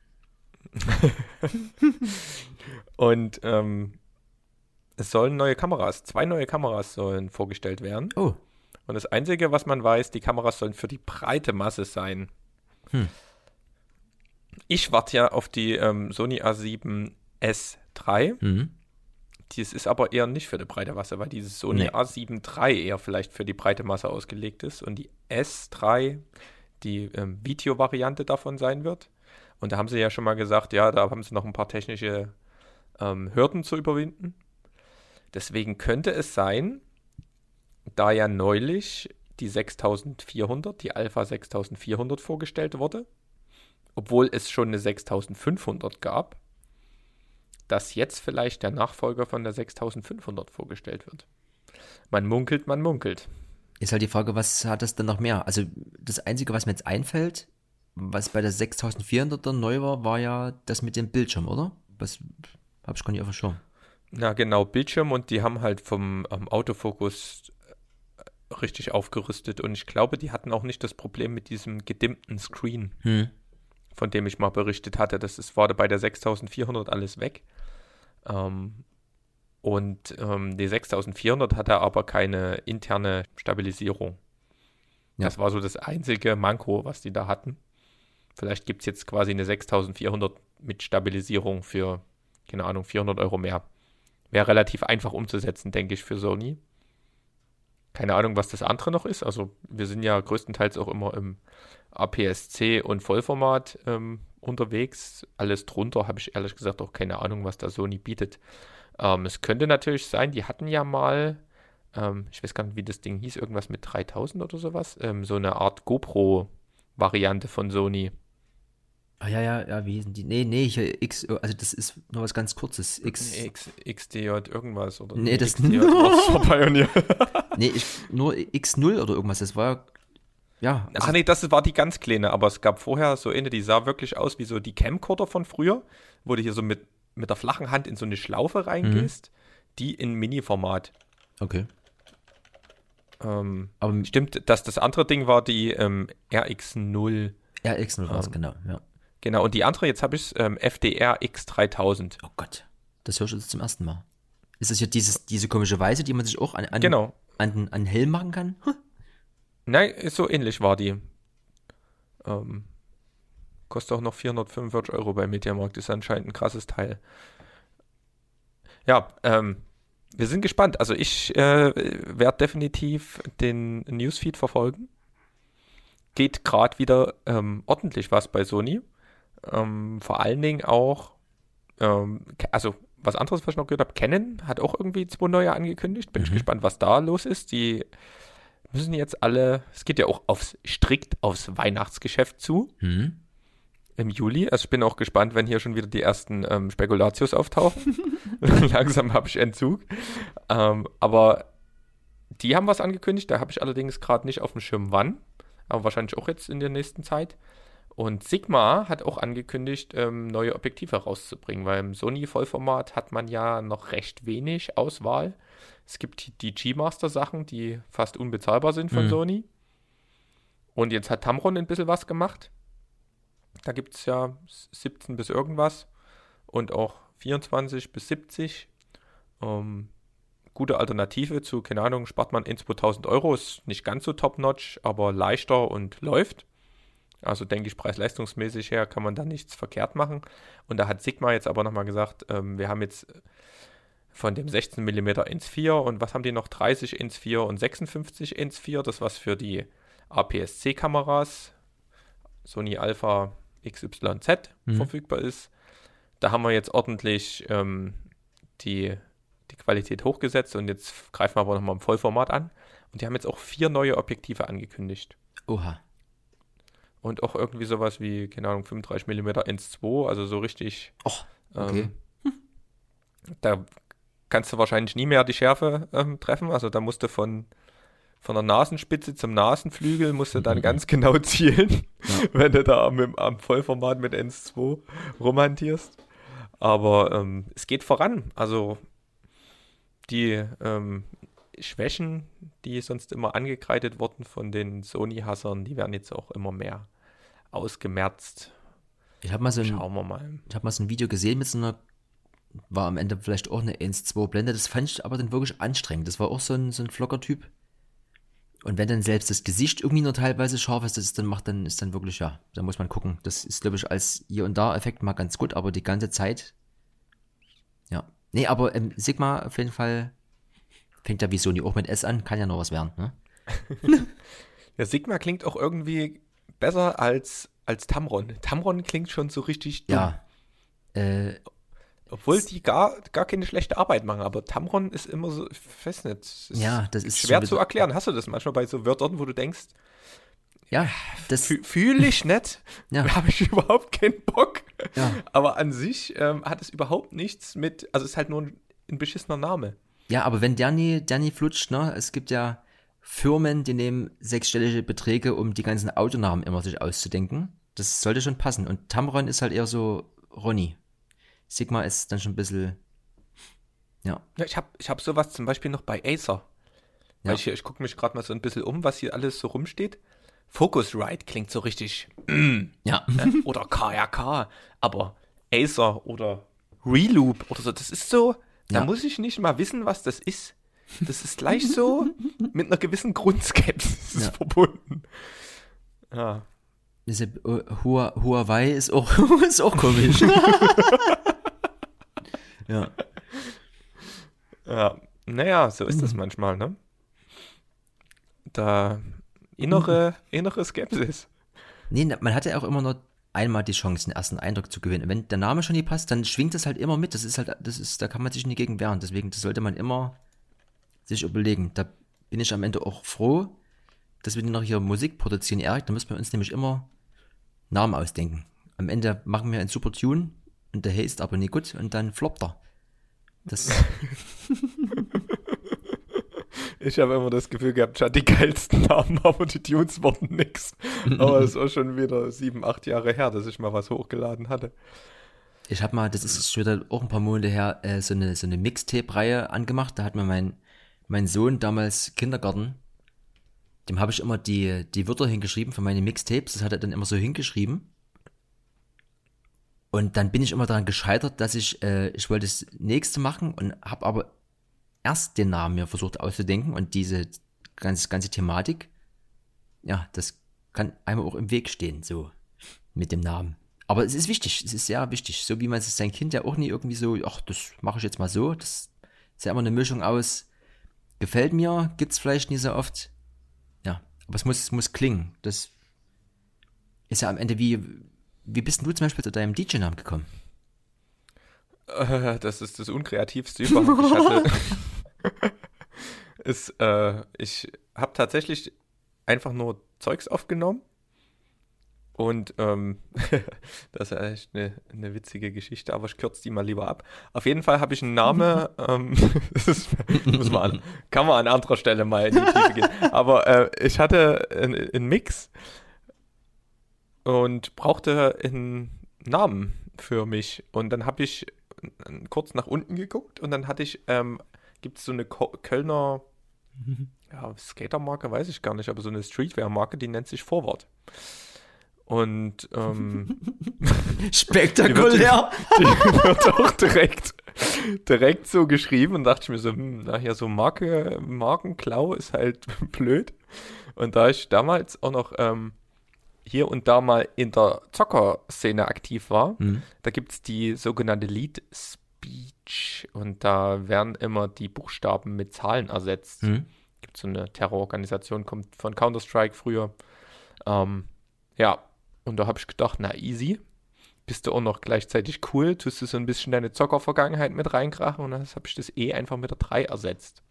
Und ähm, es sollen neue Kameras, zwei neue Kameras sollen vorgestellt werden. Oh. Und das Einzige, was man weiß, die Kameras sollen für die breite Masse sein. Hm. Ich warte ja auf die ähm, Sony A7 S3. Mhm. Dies ist aber eher nicht für die breite Masse, weil dieses Sony Nee. A7 III eher vielleicht für die breite Masse ausgelegt ist und die S3 die ähm, Video-Variante davon sein wird. Und da haben sie ja schon mal gesagt, ja, da haben sie noch ein paar technische ähm, Hürden zu überwinden. Deswegen könnte es sein, da ja neulich die 6400, die Alpha 6400 vorgestellt wurde, obwohl es schon eine 6500 gab, dass jetzt vielleicht der Nachfolger von der 6500 vorgestellt wird. Man munkelt, man munkelt. Ist halt die Frage, was hat das denn noch mehr? Also das Einzige, was mir jetzt einfällt, was bei der 6400er neu war, war ja das mit dem Bildschirm, oder? Was hab ich gar nicht auf dem Schirm. Na genau, Bildschirm und die haben halt vom ähm, Autofokus äh, richtig aufgerüstet und ich glaube, die hatten auch nicht das Problem mit diesem gedimmten Screen, Hm. von dem ich mal berichtet hatte. Das ist, war bei der 6400 alles weg. Ähm, und ähm, die 6400 hatte aber keine interne Stabilisierung. Ja. Das war so das einzige Manko, was die da hatten. Vielleicht gibt es jetzt quasi eine 6400 mit Stabilisierung für, keine Ahnung, 400 Euro mehr. Wäre relativ einfach umzusetzen, denke ich, für Sony. Keine Ahnung, was das andere noch ist. Also wir sind ja größtenteils auch immer im APS-C und Vollformat ähm, unterwegs. Alles drunter habe ich ehrlich gesagt auch keine Ahnung, was da Sony bietet. Ähm, es könnte natürlich sein, die hatten ja mal, ähm, ich weiß gar nicht, wie das Ding hieß, irgendwas mit 3000 oder sowas, ähm, so eine Art GoPro-Variante von Sony. Ah ja, ja, ja, wie hießen die? Nee, nee, hier X, also das ist nur was ganz kurzes. X. X, XDJ irgendwas oder Nee, das- XDJ war's von Pioneer. Nee, ich, nur X0 oder irgendwas. Das war ja. Also, Ach nee, das war die ganz kleine, aber es gab vorher so eine, die sah wirklich aus wie so die Camcorder von früher, wo du hier so mit, mit der flachen Hand in so eine Schlaufe reingehst, die in Mini-Format. okay. Ähm, Aber stimmt, dass das andere Ding war die ähm, RX0. ja, X0 war es, Ähm. genau, ja. Genau, und die andere, jetzt habe ich ähm, FDR X3000. Oh Gott. Das hörst du jetzt zum ersten Mal. Ist das dieses, diese komische Weise, die man sich auch an, an, Genau. an, an Helm machen kann? Hm. Nein, ist so ähnlich war die. Ähm, kostet auch noch 445 Euro bei Mediamarkt, ist anscheinend ein krasses Teil. Ja, ähm, wir sind gespannt. Also ich äh, werde definitiv den Newsfeed verfolgen. Geht gerade wieder ähm, ordentlich was bei Sony. Ähm, vor allen Dingen auch, ähm, also was anderes, was ich noch gehört habe, Canon hat auch irgendwie zwei neue angekündigt. Bin ich Mhm. gespannt, was da los ist. Die müssen jetzt alle, es geht ja auch aufs, strikt aufs Weihnachtsgeschäft zu Hm. im Juli. Also ich bin auch gespannt, wenn hier schon wieder die ersten ähm, Spekulatius auftauchen. Langsam habe ich Entzug. Ähm, aber die haben was angekündigt, da habe ich allerdings gerade nicht auf dem Schirm wann, aber wahrscheinlich auch jetzt in der nächsten Zeit. Und Sigma hat auch angekündigt, ähm, neue Objektive rauszubringen, weil im Sony-Vollformat hat man ja noch recht wenig Auswahl. Es gibt die G-Master-Sachen, die fast unbezahlbar sind von Mhm. Sony. Und jetzt hat Tamron ein bisschen was gemacht. Da gibt es ja 17 bis irgendwas und auch 24 bis 70. Ähm, gute Alternative zu, keine Ahnung, spart man in 2000 Euro, ist nicht ganz so top-notch, aber leichter und läuft. Also denke ich, preis-leistungsmäßig her kann man da nichts verkehrt machen. Und da hat Sigma jetzt aber nochmal gesagt, ähm, wir haben jetzt von dem 16 mm ins 4 und was haben die noch? 30 ins 4 und 56 ins 4. Das was für die APS-C-Kameras Sony Alpha XYZ Mhm. verfügbar ist. da haben wir jetzt ordentlich ähm, die, die Qualität hochgesetzt und jetzt greifen wir aber nochmal im Vollformat an. Und die haben jetzt auch vier neue Objektive angekündigt. Oha. Und auch irgendwie sowas wie, keine Ahnung, 35 mm 1.2, also so richtig. Och, okay. Ähm, da kannst du wahrscheinlich nie mehr die Schärfe ähm, treffen. Also da musst du von, von der Nasenspitze zum Nasenflügel musst du dann Mhm. ganz genau zielen, Ja. wenn du da am, am Vollformat mit 1.2 rumhantierst. Aber ähm, es geht voran. Also die ähm, Schwächen, die sonst immer angekreidet wurden von den Sony-Hassern, die werden jetzt auch immer mehr ausgemerzt. Ich habe mal so ein mal. Ich habe mal so ein Video gesehen mit so einer, war am Ende vielleicht auch eine 1-2 Blende, das fand ich aber dann wirklich anstrengend. Das war auch so ein, so ein Vlogger-Typ. Und wenn dann selbst das Gesicht irgendwie nur teilweise scharf ist, das ist dann macht, dann ist dann wirklich, ja, da muss man gucken. Das ist, glaube ich, als hier und da Effekt mal ganz gut, aber die ganze Zeit, ja. Nee, aber ähm, Sigma auf jeden Fall fängt ja wie Sony auch mit S an, kann ja noch was werden, ne? Ja, Sigma klingt auch irgendwie besser als, als Tamron. Tamron klingt schon so richtig dumm. Ja. Äh, Obwohl die gar, gar keine schlechte Arbeit machen, aber Tamron ist immer so, ich weiß nicht, Ja, das ist schwer zu erklären. Hast du das manchmal bei so Wörtern, wo du denkst, ja, das, fühle ich nicht, Ja. habe ich überhaupt keinen Bock. Ja. Aber an sich ähm, hat es überhaupt nichts mit, also es ist halt nur ein, ein beschissener Name. Ja, aber wenn der nie, der nie flutscht, ne? Es gibt ja Firmen, die nehmen sechsstellige Beträge, um die ganzen Autonamen immer sich auszudenken. Das sollte schon passen. Und Tamron ist halt eher so Ronny. Sigma ist dann schon ein bisschen. Ja. Ja, ich habe ich hab sowas zum Beispiel noch bei Acer. Ja. Weil ich, ich gucke mich gerade mal so ein bisschen um, was hier alles so rumsteht. Focusrite klingt so richtig Ja. ne? oder KRK, aber Acer oder Reloop oder so, das ist so, da Ja. muss ich nicht mal wissen, was das ist. Das ist gleich so mit einer gewissen Grundskepsis Ja. verbunden. Ja. Diese, Hua- Huawei ist auch, ist auch komisch. ja. Ja, naja, so ist das manchmal, ne? Da innere, innere Skepsis. Nee, man hat ja auch immer nur einmal die Chance, den ersten Eindruck zu gewinnen. Wenn der Name schon nie passt, dann schwingt das halt immer mit. Das ist halt, das ist, da kann man sich nie gegen wehren. Deswegen, das sollte man immer sich überlegen. Da bin ich am Ende auch froh, dass wir noch hier Musik produzieren, Erik. Da müssen wir uns nämlich immer Namen ausdenken. Am Ende machen wir einen super Tune und der ist aber nie gut und dann floppt er. Das, Ich habe immer das Gefühl gehabt, ich hatte die geilsten Namen, aber die Tunes wurden nix. Aber es auch schon wieder sieben, acht Jahre her, dass ich mal was hochgeladen hatte. Ich habe mal, das ist schon wieder auch ein paar Monate her, äh, so eine, so eine Mixtape-Reihe angemacht. Da hat mir mein, mein Sohn damals Kindergarten, dem habe ich immer die, die Wörter hingeschrieben für meine Mixtapes. Das hat er dann immer so hingeschrieben. Und dann bin ich immer daran gescheitert, dass ich, äh, ich wollte das nächste machen und habe aber erst den Namen mir versucht auszudenken und diese ganze, ganze Thematik. Ja, das kann einmal auch im Weg stehen, so mit dem Namen. Aber es ist wichtig, es ist sehr wichtig. So wie man es sein Kind ja auch nie irgendwie so, ach, das mache ich jetzt mal so. Das ist ja immer eine Mischung aus, gefällt mir, gibt's vielleicht nicht so oft. Ja, aber es muss, es muss klingen. Das ist ja am Ende wie, wie bist denn du zum Beispiel zu deinem DJ-Namen gekommen? Das ist das unkreativste überhaupt. Ich hatte. ist, äh, ich habe tatsächlich einfach nur Zeugs aufgenommen. Und ähm, das ist echt eine, eine witzige Geschichte, aber ich kürze die mal lieber ab. Auf jeden Fall habe ich einen Namen, ähm, das ist, muss man an, kann man an anderer Stelle mal in die Tiefe gehen. Aber äh, ich hatte einen, Mix und brauchte einen Namen für mich. Und dann habe ich kurz nach unten geguckt und dann hatte ich, ähm, gibt es so eine Ko Kölner ja, Skatermarke, weiß ich gar nicht, aber so eine Streetwear-Marke, die nennt sich Forward. Und ähm, Spektakulär! die wird auch direkt, direkt so geschrieben und dachte ich mir so, hm, na ja, so Marke, Markenklau ist halt blöd. Und da ich damals auch noch ähm, hier und da mal in der Zockerszene aktiv war, Hm. da gibt es die sogenannte Lead Speech und da werden immer die Buchstaben mit Zahlen ersetzt. Hm. Gibt so eine Terrororganisation, kommt von Counter-Strike früher. Ähm, ja, und da habe ich gedacht, na easy, bist du auch noch gleichzeitig cool, tust du so ein bisschen deine Zockervergangenheit mit reinkrachen und dann habe ich das E einfach mit der 3 ersetzt.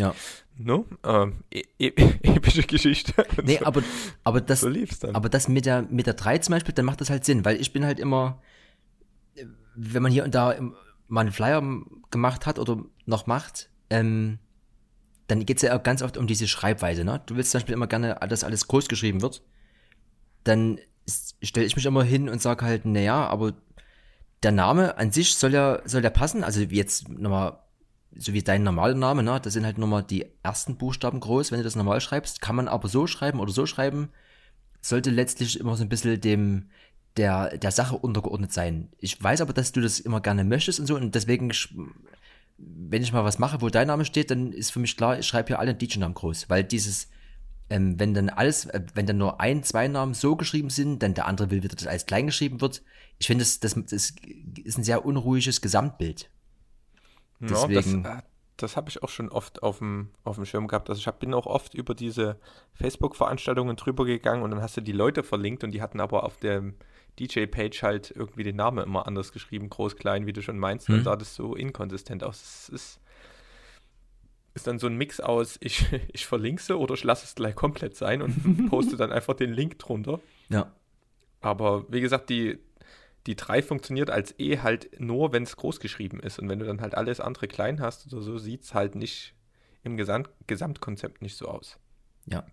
Ja. No? Ähm, e e epische Geschichte. Nee, aber, aber das, aber das mit der, mit der 3 zum Beispiel, dann macht das halt Sinn, weil ich bin halt immer, wenn man hier und da mal einen Flyer gemacht hat oder noch macht, ähm, dann geht es ja ganz oft um diese Schreibweise. Ne? Du willst zum Beispiel immer gerne, dass alles groß geschrieben wird. Dann stelle ich mich immer hin und sage halt, naja, aber der Name an sich soll ja, soll ja passen. Also jetzt nochmal, so wie dein normaler Name, ne? Das sind halt nochmal die ersten Buchstaben groß, wenn du das normal schreibst. Kann man aber so schreiben oder so schreiben. Sollte letztlich immer so ein bisschen dem, der, der Sache untergeordnet sein. Ich weiß aber, dass du das immer gerne möchtest und so und deswegen wenn ich mal was mache, wo dein Name steht, dann ist für mich klar, ich schreibe hier alle DJ-Namen groß, weil dieses, ähm, wenn dann alles, äh, wenn dann nur ein, zwei Namen so geschrieben sind, dann der andere will wieder, dass alles klein geschrieben wird. Ich finde, das, das, das ist ein sehr unruhiges Gesamtbild. Deswegen, ja, das, äh, das habe ich auch schon oft auf dem, auf dem Schirm gehabt. Also ich hab, bin auch oft über diese Facebook-Veranstaltungen drüber gegangen und dann hast du die Leute verlinkt und die hatten aber auf dem DJ-Page halt irgendwie den Namen immer anders geschrieben, groß, klein, wie du schon meinst. Mhm. Dann sah das so inkonsistent aus. Es ist, ist dann so ein Mix aus, ich, ich verlinke sie oder ich lasse es gleich komplett sein und poste dann einfach den Link drunter. Ja. Aber wie gesagt, die, die 3 funktioniert als E halt nur, wenn es groß geschrieben ist. Und wenn du dann halt alles andere klein hast oder so, sieht es halt nicht im Gesamt Gesamtkonzept nicht so aus. Ja.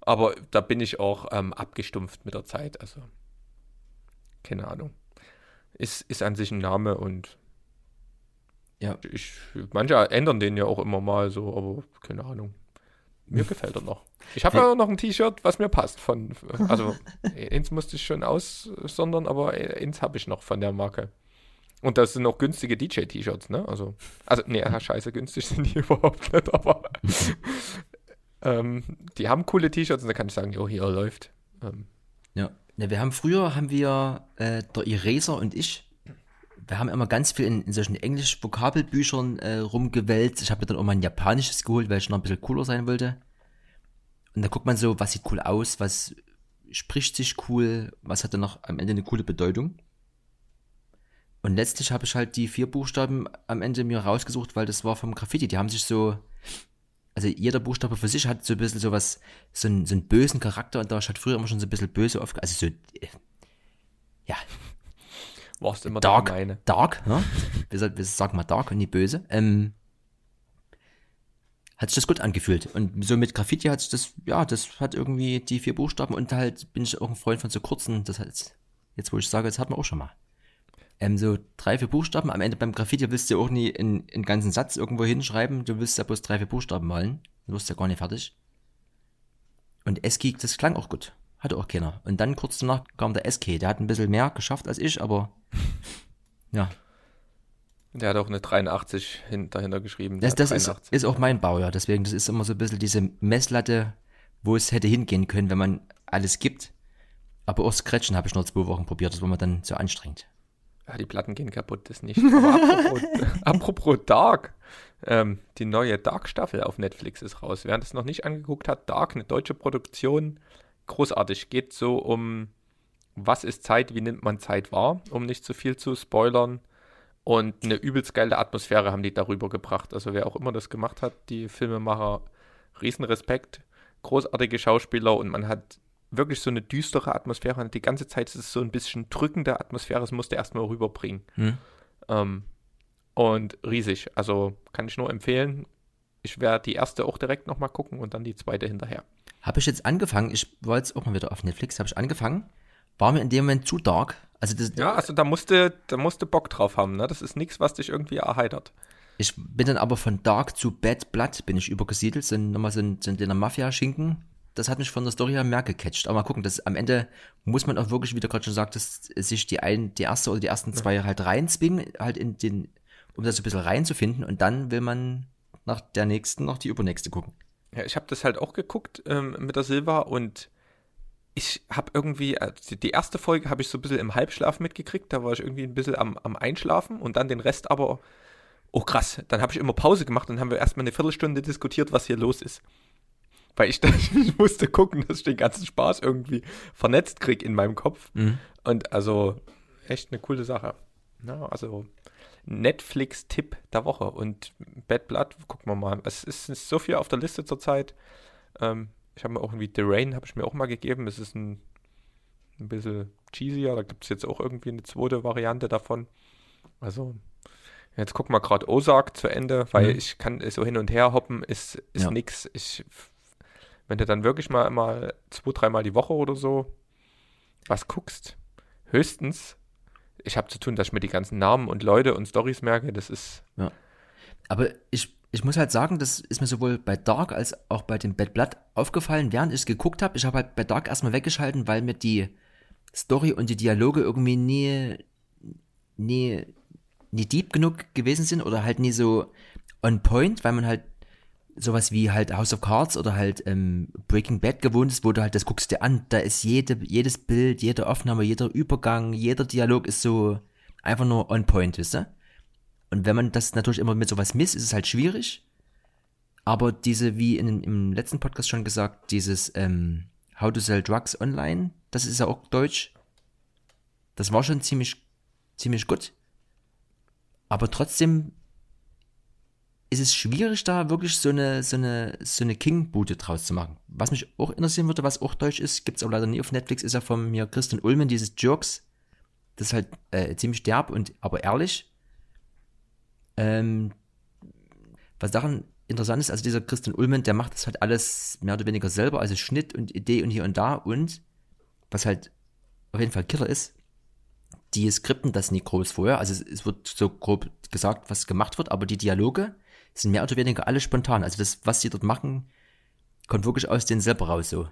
Aber da bin ich auch ähm, abgestumpft mit der Zeit. Also keine Ahnung. Ist, ist an sich ein Name und ja, ich, manche ändern den ja auch immer mal so, aber keine Ahnung. Mir gefällt er noch. Ich habe ja noch ein T-Shirt, was mir passt. Von, also, eins musste ich schon aussondern, aber eins habe ich noch von der Marke. Und das sind auch günstige DJ-T-Shirts, ne? Also, also nee, scheiße, günstig sind die überhaupt nicht, aber ähm, die haben coole T-Shirts und da kann ich sagen, jo, hier läuft. Ähm, ja. Ja, wir haben früher, haben wir, äh, der Eraser und ich, wir haben immer ganz viel in, in solchen Englisch-Vokabelbüchern äh, rumgewälzt. Ich habe mir dann auch mal ein japanisches geholt, weil ich noch ein bisschen cooler sein wollte. Und da guckt man so, was sieht cool aus, was spricht sich cool, was hat dann noch am Ende eine coole Bedeutung. Und letztlich habe ich halt die vier Buchstaben am Ende mir rausgesucht, weil das war vom Graffiti. Die haben sich so, also jeder Buchstabe für sich hat so ein bisschen so was, so einen, so einen bösen Charakter und da hat früher immer schon so ein bisschen böse auf, also so, äh, ja. Warst immer dark, meine. Dark, ne? wir, wir sagen mal dark und nie böse. Ähm, hat sich das gut angefühlt. Und so mit Graffiti hat sich das, ja, das hat irgendwie die vier Buchstaben und halt bin ich auch ein Freund von so kurzen, das heißt, jetzt wo ich sage, das hat man auch schon mal ähm, so drei, vier Buchstaben. Am Ende beim Graffiti willst du auch nie einen, einen ganzen Satz irgendwo hinschreiben. Du willst ja bloß drei, vier Buchstaben malen. Du wirst ja gar nicht fertig. Und Eski, das klang auch gut. Hatte auch keiner. Und dann kurz danach kam der SK. Der hat ein bisschen mehr geschafft als ich, aber ja. Der hat auch eine 83 hin, dahinter geschrieben. Das, das ist, ist, auch mein Baujahr. Deswegen, das ist immer so ein bisschen diese Messlatte, wo es hätte hingehen können, wenn man alles gibt. Aber auch Scratchen habe ich nur zwei Wochen probiert. Das war mir dann zu anstrengend. Ja, die Platten gehen kaputt, das nicht. apropos, apropos, Dark. Ähm, die neue Dark-Staffel auf Netflix ist raus. Wer das noch nicht angeguckt hat, Dark, eine deutsche Produktion, großartig. Geht so um, was ist Zeit, wie nimmt man Zeit wahr, um nicht zu viel zu spoilern. Und eine übelst geile Atmosphäre haben die darüber gebracht. Also wer auch immer das gemacht hat, die Filmemacher, Riesenrespekt, großartige Schauspieler und man hat wirklich so eine düstere Atmosphäre und die ganze Zeit ist es so ein bisschen drückende Atmosphäre, das musste erstmal rüberbringen. Hm. Ähm, und riesig, also kann ich nur empfehlen. Ich werde die erste auch direkt nochmal gucken und dann die zweite hinterher. Habe ich jetzt angefangen, ich war jetzt auch mal wieder auf Netflix, habe ich angefangen, war mir in dem Moment zu dark. Also das, ja, also da musste, da musste Bock drauf haben, ne? Das ist nichts, was dich irgendwie erheitert. Ich bin dann aber von Dark zu Bad Blood bin ich übergesiedelt, sind nochmal so ein, so ein Mafia-Schinken, das hat mich von der Story her mehr gecatcht. Aber mal gucken, das am Ende muss man auch wirklich, wie du gerade schon sagtest, sich die ein, die erste oder die ersten zwei halt reinzwingen, halt in den, um das ein bisschen reinzufinden und dann will man nach der nächsten noch die übernächste gucken. Ja, ich habe das halt auch geguckt ähm, mit der Silva und ich habe irgendwie, also die erste Folge habe ich so ein bisschen im Halbschlaf mitgekriegt, da war ich irgendwie ein bisschen am, am Einschlafen und dann den Rest aber, oh krass, dann habe ich immer Pause gemacht und haben wir erstmal eine Viertelstunde diskutiert, was hier los ist. Weil ich, ich musste gucken, dass ich den ganzen Spaß irgendwie vernetzt kriege in meinem Kopf. Mhm. Und also echt eine coole Sache. Ja, also Netflix-Tipp der Woche. Und Bad Blood, gucken wir mal. Es ist, ist so viel auf der Liste zurzeit. Ähm, ich habe mir auch irgendwie The Rain, habe ich mir auch mal gegeben. Es ist ein, ein bisschen cheesier. Da gibt es jetzt auch irgendwie eine zweite Variante davon. Also, jetzt gucken wir gerade Ozark zu Ende, weil Mhm. ich kann so hin und her hoppen, ist, ist Ja. nix. Ich, wenn du dann wirklich mal, mal zwei, dreimal die Woche oder so was guckst, höchstens, ich habe zu tun, dass ich mir die ganzen Namen und Leute und Stories merke, das ist, Aber ich, ich muss halt sagen, das ist mir sowohl bei Dark als auch bei dem Bad Blood aufgefallen, während ich es geguckt habe. Ich habe halt bei Dark erstmal weggeschalten, weil mir die Story und die Dialoge irgendwie nie, nie, nie deep genug gewesen sind oder halt nie so on point, weil man halt sowas wie halt House of Cards oder halt ähm, Breaking Bad gewohnt ist, wo du halt das guckst dir an, da ist jede, jedes Bild, jede Aufnahme, jeder Übergang, jeder Dialog ist so einfach nur on point, wisst ihr? Und wenn man das natürlich immer mit sowas misst, ist es halt schwierig. Aber diese, wie in, im letzten Podcast schon gesagt, dieses ähm, How to Sell Drugs Online, das ist ja auch Deutsch. Das war schon ziemlich, ziemlich gut. Aber trotzdem ist es schwierig, da wirklich so eine, so eine, so eine King-Bude draus zu machen. Was mich auch interessieren würde, was auch deutsch ist, gibt es aber leider nie auf Netflix, ist ja von mir Christian Ulmen, dieses Jerks. Das ist halt äh, ziemlich derb und aber ehrlich. Ähm, was daran interessant ist, also dieser Christian Ulmen, der macht das halt alles mehr oder weniger selber, also Schnitt und Idee und hier und da und was halt auf jeden Fall Killer ist, die skripten das nie groß vorher, also es, es wird so grob gesagt, was gemacht wird, aber die Dialoge sind mehr oder weniger alle spontan, also das, was sie dort machen, kommt wirklich aus denen selber raus so.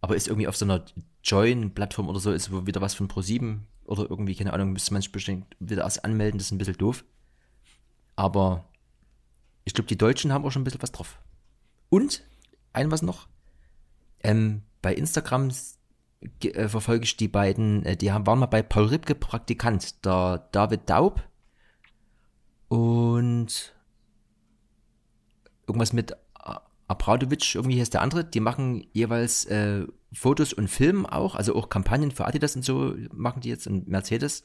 Aber ist irgendwie auf so einer Join-Plattform oder so, ist wieder was von Pro7 oder irgendwie, keine Ahnung, müsste man sich bestimmt wieder erst anmelden, das ist ein bisschen doof. Aber ich glaube, die Deutschen haben auch schon ein bisschen was drauf. Und, ein was noch, ähm, bei Instagram äh, verfolge ich die beiden, äh, die haben, waren mal bei Paul Ripke Praktikant, der David Daub und irgendwas mit Abradovic, irgendwie heißt der andere, die machen jeweils äh, Fotos und Film auch, also auch Kampagnen für Adidas und so machen die jetzt und Mercedes.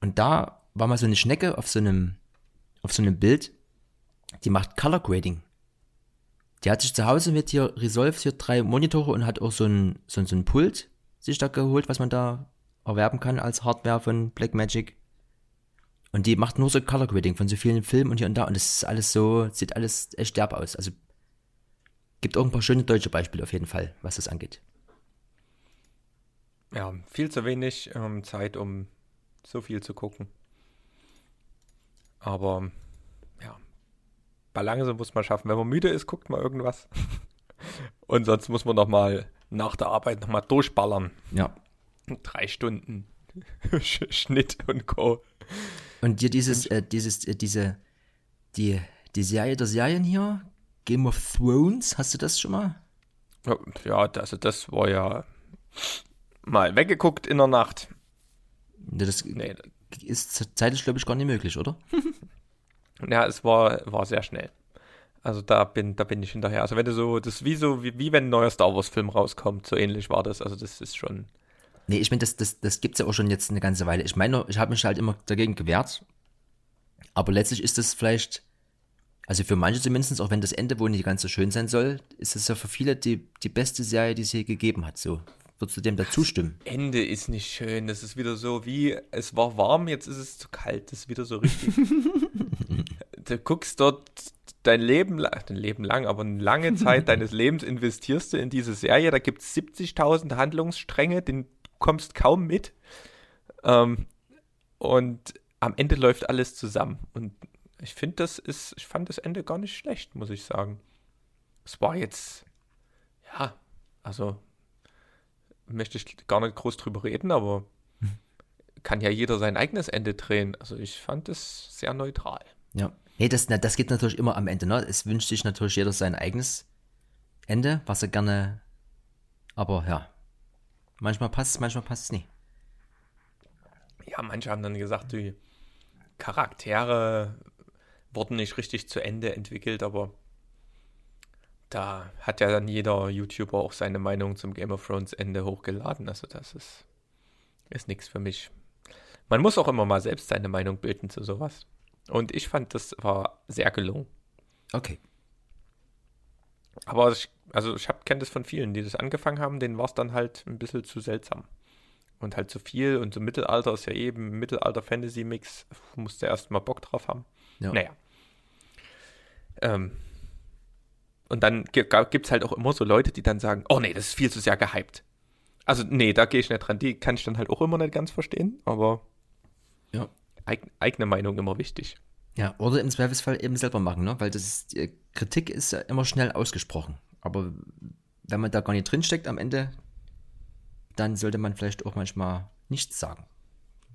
Und da war mal so eine Schnecke auf so einem, auf so einem Bild, die macht Color Grading. Die hat sich zu Hause mit hier Resolve hier drei Monitore und hat auch so ein, so so ein Pult sich da geholt, was man da erwerben kann als Hardware von Blackmagic. Und die macht nur so Color Grading von so vielen Filmen und hier und da. Und das ist alles so, sieht alles echt derb aus. Also gibt auch ein paar schöne deutsche Beispiele auf jeden Fall, was das angeht. ja, viel zu wenig ähm, Zeit, um so viel zu gucken. Aber, ja, Balance muss man schaffen. Wenn man müde ist, guckt man irgendwas. Und sonst muss man noch mal nach der Arbeit noch mal durchballern. Ja. Drei Stunden Sch- Schnitt und Co. Und dir dieses, äh, dieses, äh, diese, die, die Serie der Serien hier, Game of Thrones, hast du das schon mal? Ja, also das war ja mal weggeguckt in der Nacht. Das Nee, ist zeitlich, glaube ich, gar nicht möglich, oder? ja, es war, war sehr schnell. Also da bin, da bin ich hinterher. Also wenn du so, das ist wie so, wie, wie wenn ein neuer Star Wars Film rauskommt, so ähnlich war das. Also das ist schon, Nee, ich meine, das, das, das gibt's ja auch schon jetzt eine ganze Weile. Ich meine, ich habe mich halt immer dagegen gewehrt. Aber letztlich ist das vielleicht, also für manche zumindest, auch wenn das Ende wohl nicht ganz so schön sein soll, ist es ja für viele die, die beste Serie, die es je gegeben hat. So. Würdest du dem da zustimmen? Ende ist nicht schön. Das ist wieder so wie, es war warm, jetzt ist es zu kalt. Das ist wieder so richtig. du guckst dort dein Leben, dein Leben lang, aber eine lange Zeit deines Lebens investierst du in diese Serie. Da gibt es 70.000 Handlungsstränge, den kommst kaum mit. Ähm, und am Ende läuft alles zusammen. Und ich finde, das ist, ich fand das Ende gar nicht schlecht, muss ich sagen. Es war jetzt, ja, also möchte ich gar nicht groß drüber reden, aber kann ja jeder sein eigenes Ende drehen. Also ich fand es sehr neutral. Ja. Nee, das, das geht natürlich immer am Ende, ne? Es wünscht sich natürlich jeder sein eigenes Ende, was er gerne, aber ja. Manchmal passt es, manchmal passt es nicht. Ja, manche haben dann gesagt, die Charaktere wurden nicht richtig zu Ende entwickelt, aber Da hat ja dann jeder YouTuber auch seine Meinung zum Game of Thrones Ende hochgeladen. Also das ist, ist nichts für mich. Man muss auch immer mal selbst seine Meinung bilden zu sowas. Und ich fand, das war sehr gelungen. Okay. Aber ich, also ich kenne das von vielen, die das angefangen haben, denen war es dann halt ein bisschen zu seltsam. Und halt zu viel und so Mittelalter ist ja eben Mittelalter-Fantasy-Mix, musste erst mal Bock drauf haben. Ja. Naja. Ähm, und dann gibt es halt auch immer so Leute, die dann sagen, oh nee, das ist viel zu sehr gehypt. Also nee, da gehe ich nicht dran. Die kann ich dann halt auch immer nicht ganz verstehen, aber Ja. eig eigene Meinung immer wichtig. Ja, oder im Zweifelsfall eben selber machen, ne? Weil das ist, die Kritik ist ja immer schnell ausgesprochen. Aber wenn man da gar nicht drinsteckt am Ende, dann sollte man vielleicht auch manchmal nichts sagen.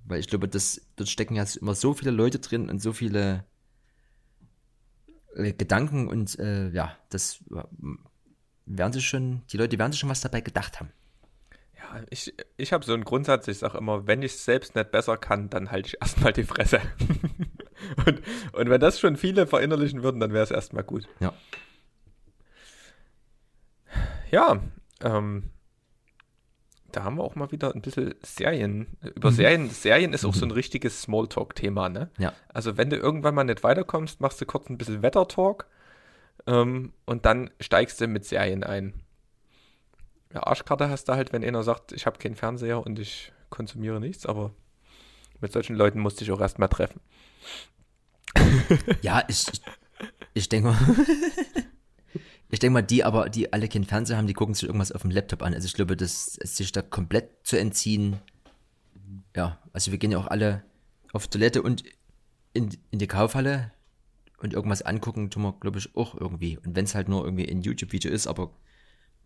Weil ich glaube, das, dort stecken ja immer so viele Leute drin und so viele äh, Gedanken und äh, ja, das äh, werden sich schon, die Leute werden sich schon was dabei gedacht haben. Ja, ich, ich habe so einen Grundsatz, ich sage immer, wenn ich es selbst nicht besser kann, dann halte ich erstmal die Fresse. und, und wenn das schon viele verinnerlichen würden, dann wäre es erstmal gut. Ja. Ja, ähm, da haben wir auch mal wieder ein bisschen Serien. Über Mhm. Serien, Serien ist auch so ein richtiges Smalltalk-Thema, ne? Ja. Also wenn du irgendwann mal nicht weiterkommst, machst du kurz ein bisschen Wettertalk ähm, und dann steigst du mit Serien ein. Ja, Arschkarte hast du halt, wenn einer sagt, ich habe keinen Fernseher und ich konsumiere nichts, aber mit solchen Leuten musste ich auch erstmal treffen. Ja, ich, ich, denke mal, ich denke mal, die aber, die alle keinen Fernseher haben, die gucken sich irgendwas auf dem Laptop an. Also ich glaube, das sich da komplett zu entziehen. Ja, also wir gehen ja auch alle auf Toilette und in, in die Kaufhalle und irgendwas angucken, tun wir, glaube ich, auch irgendwie. Und wenn es halt nur irgendwie ein YouTube-Video ist, aber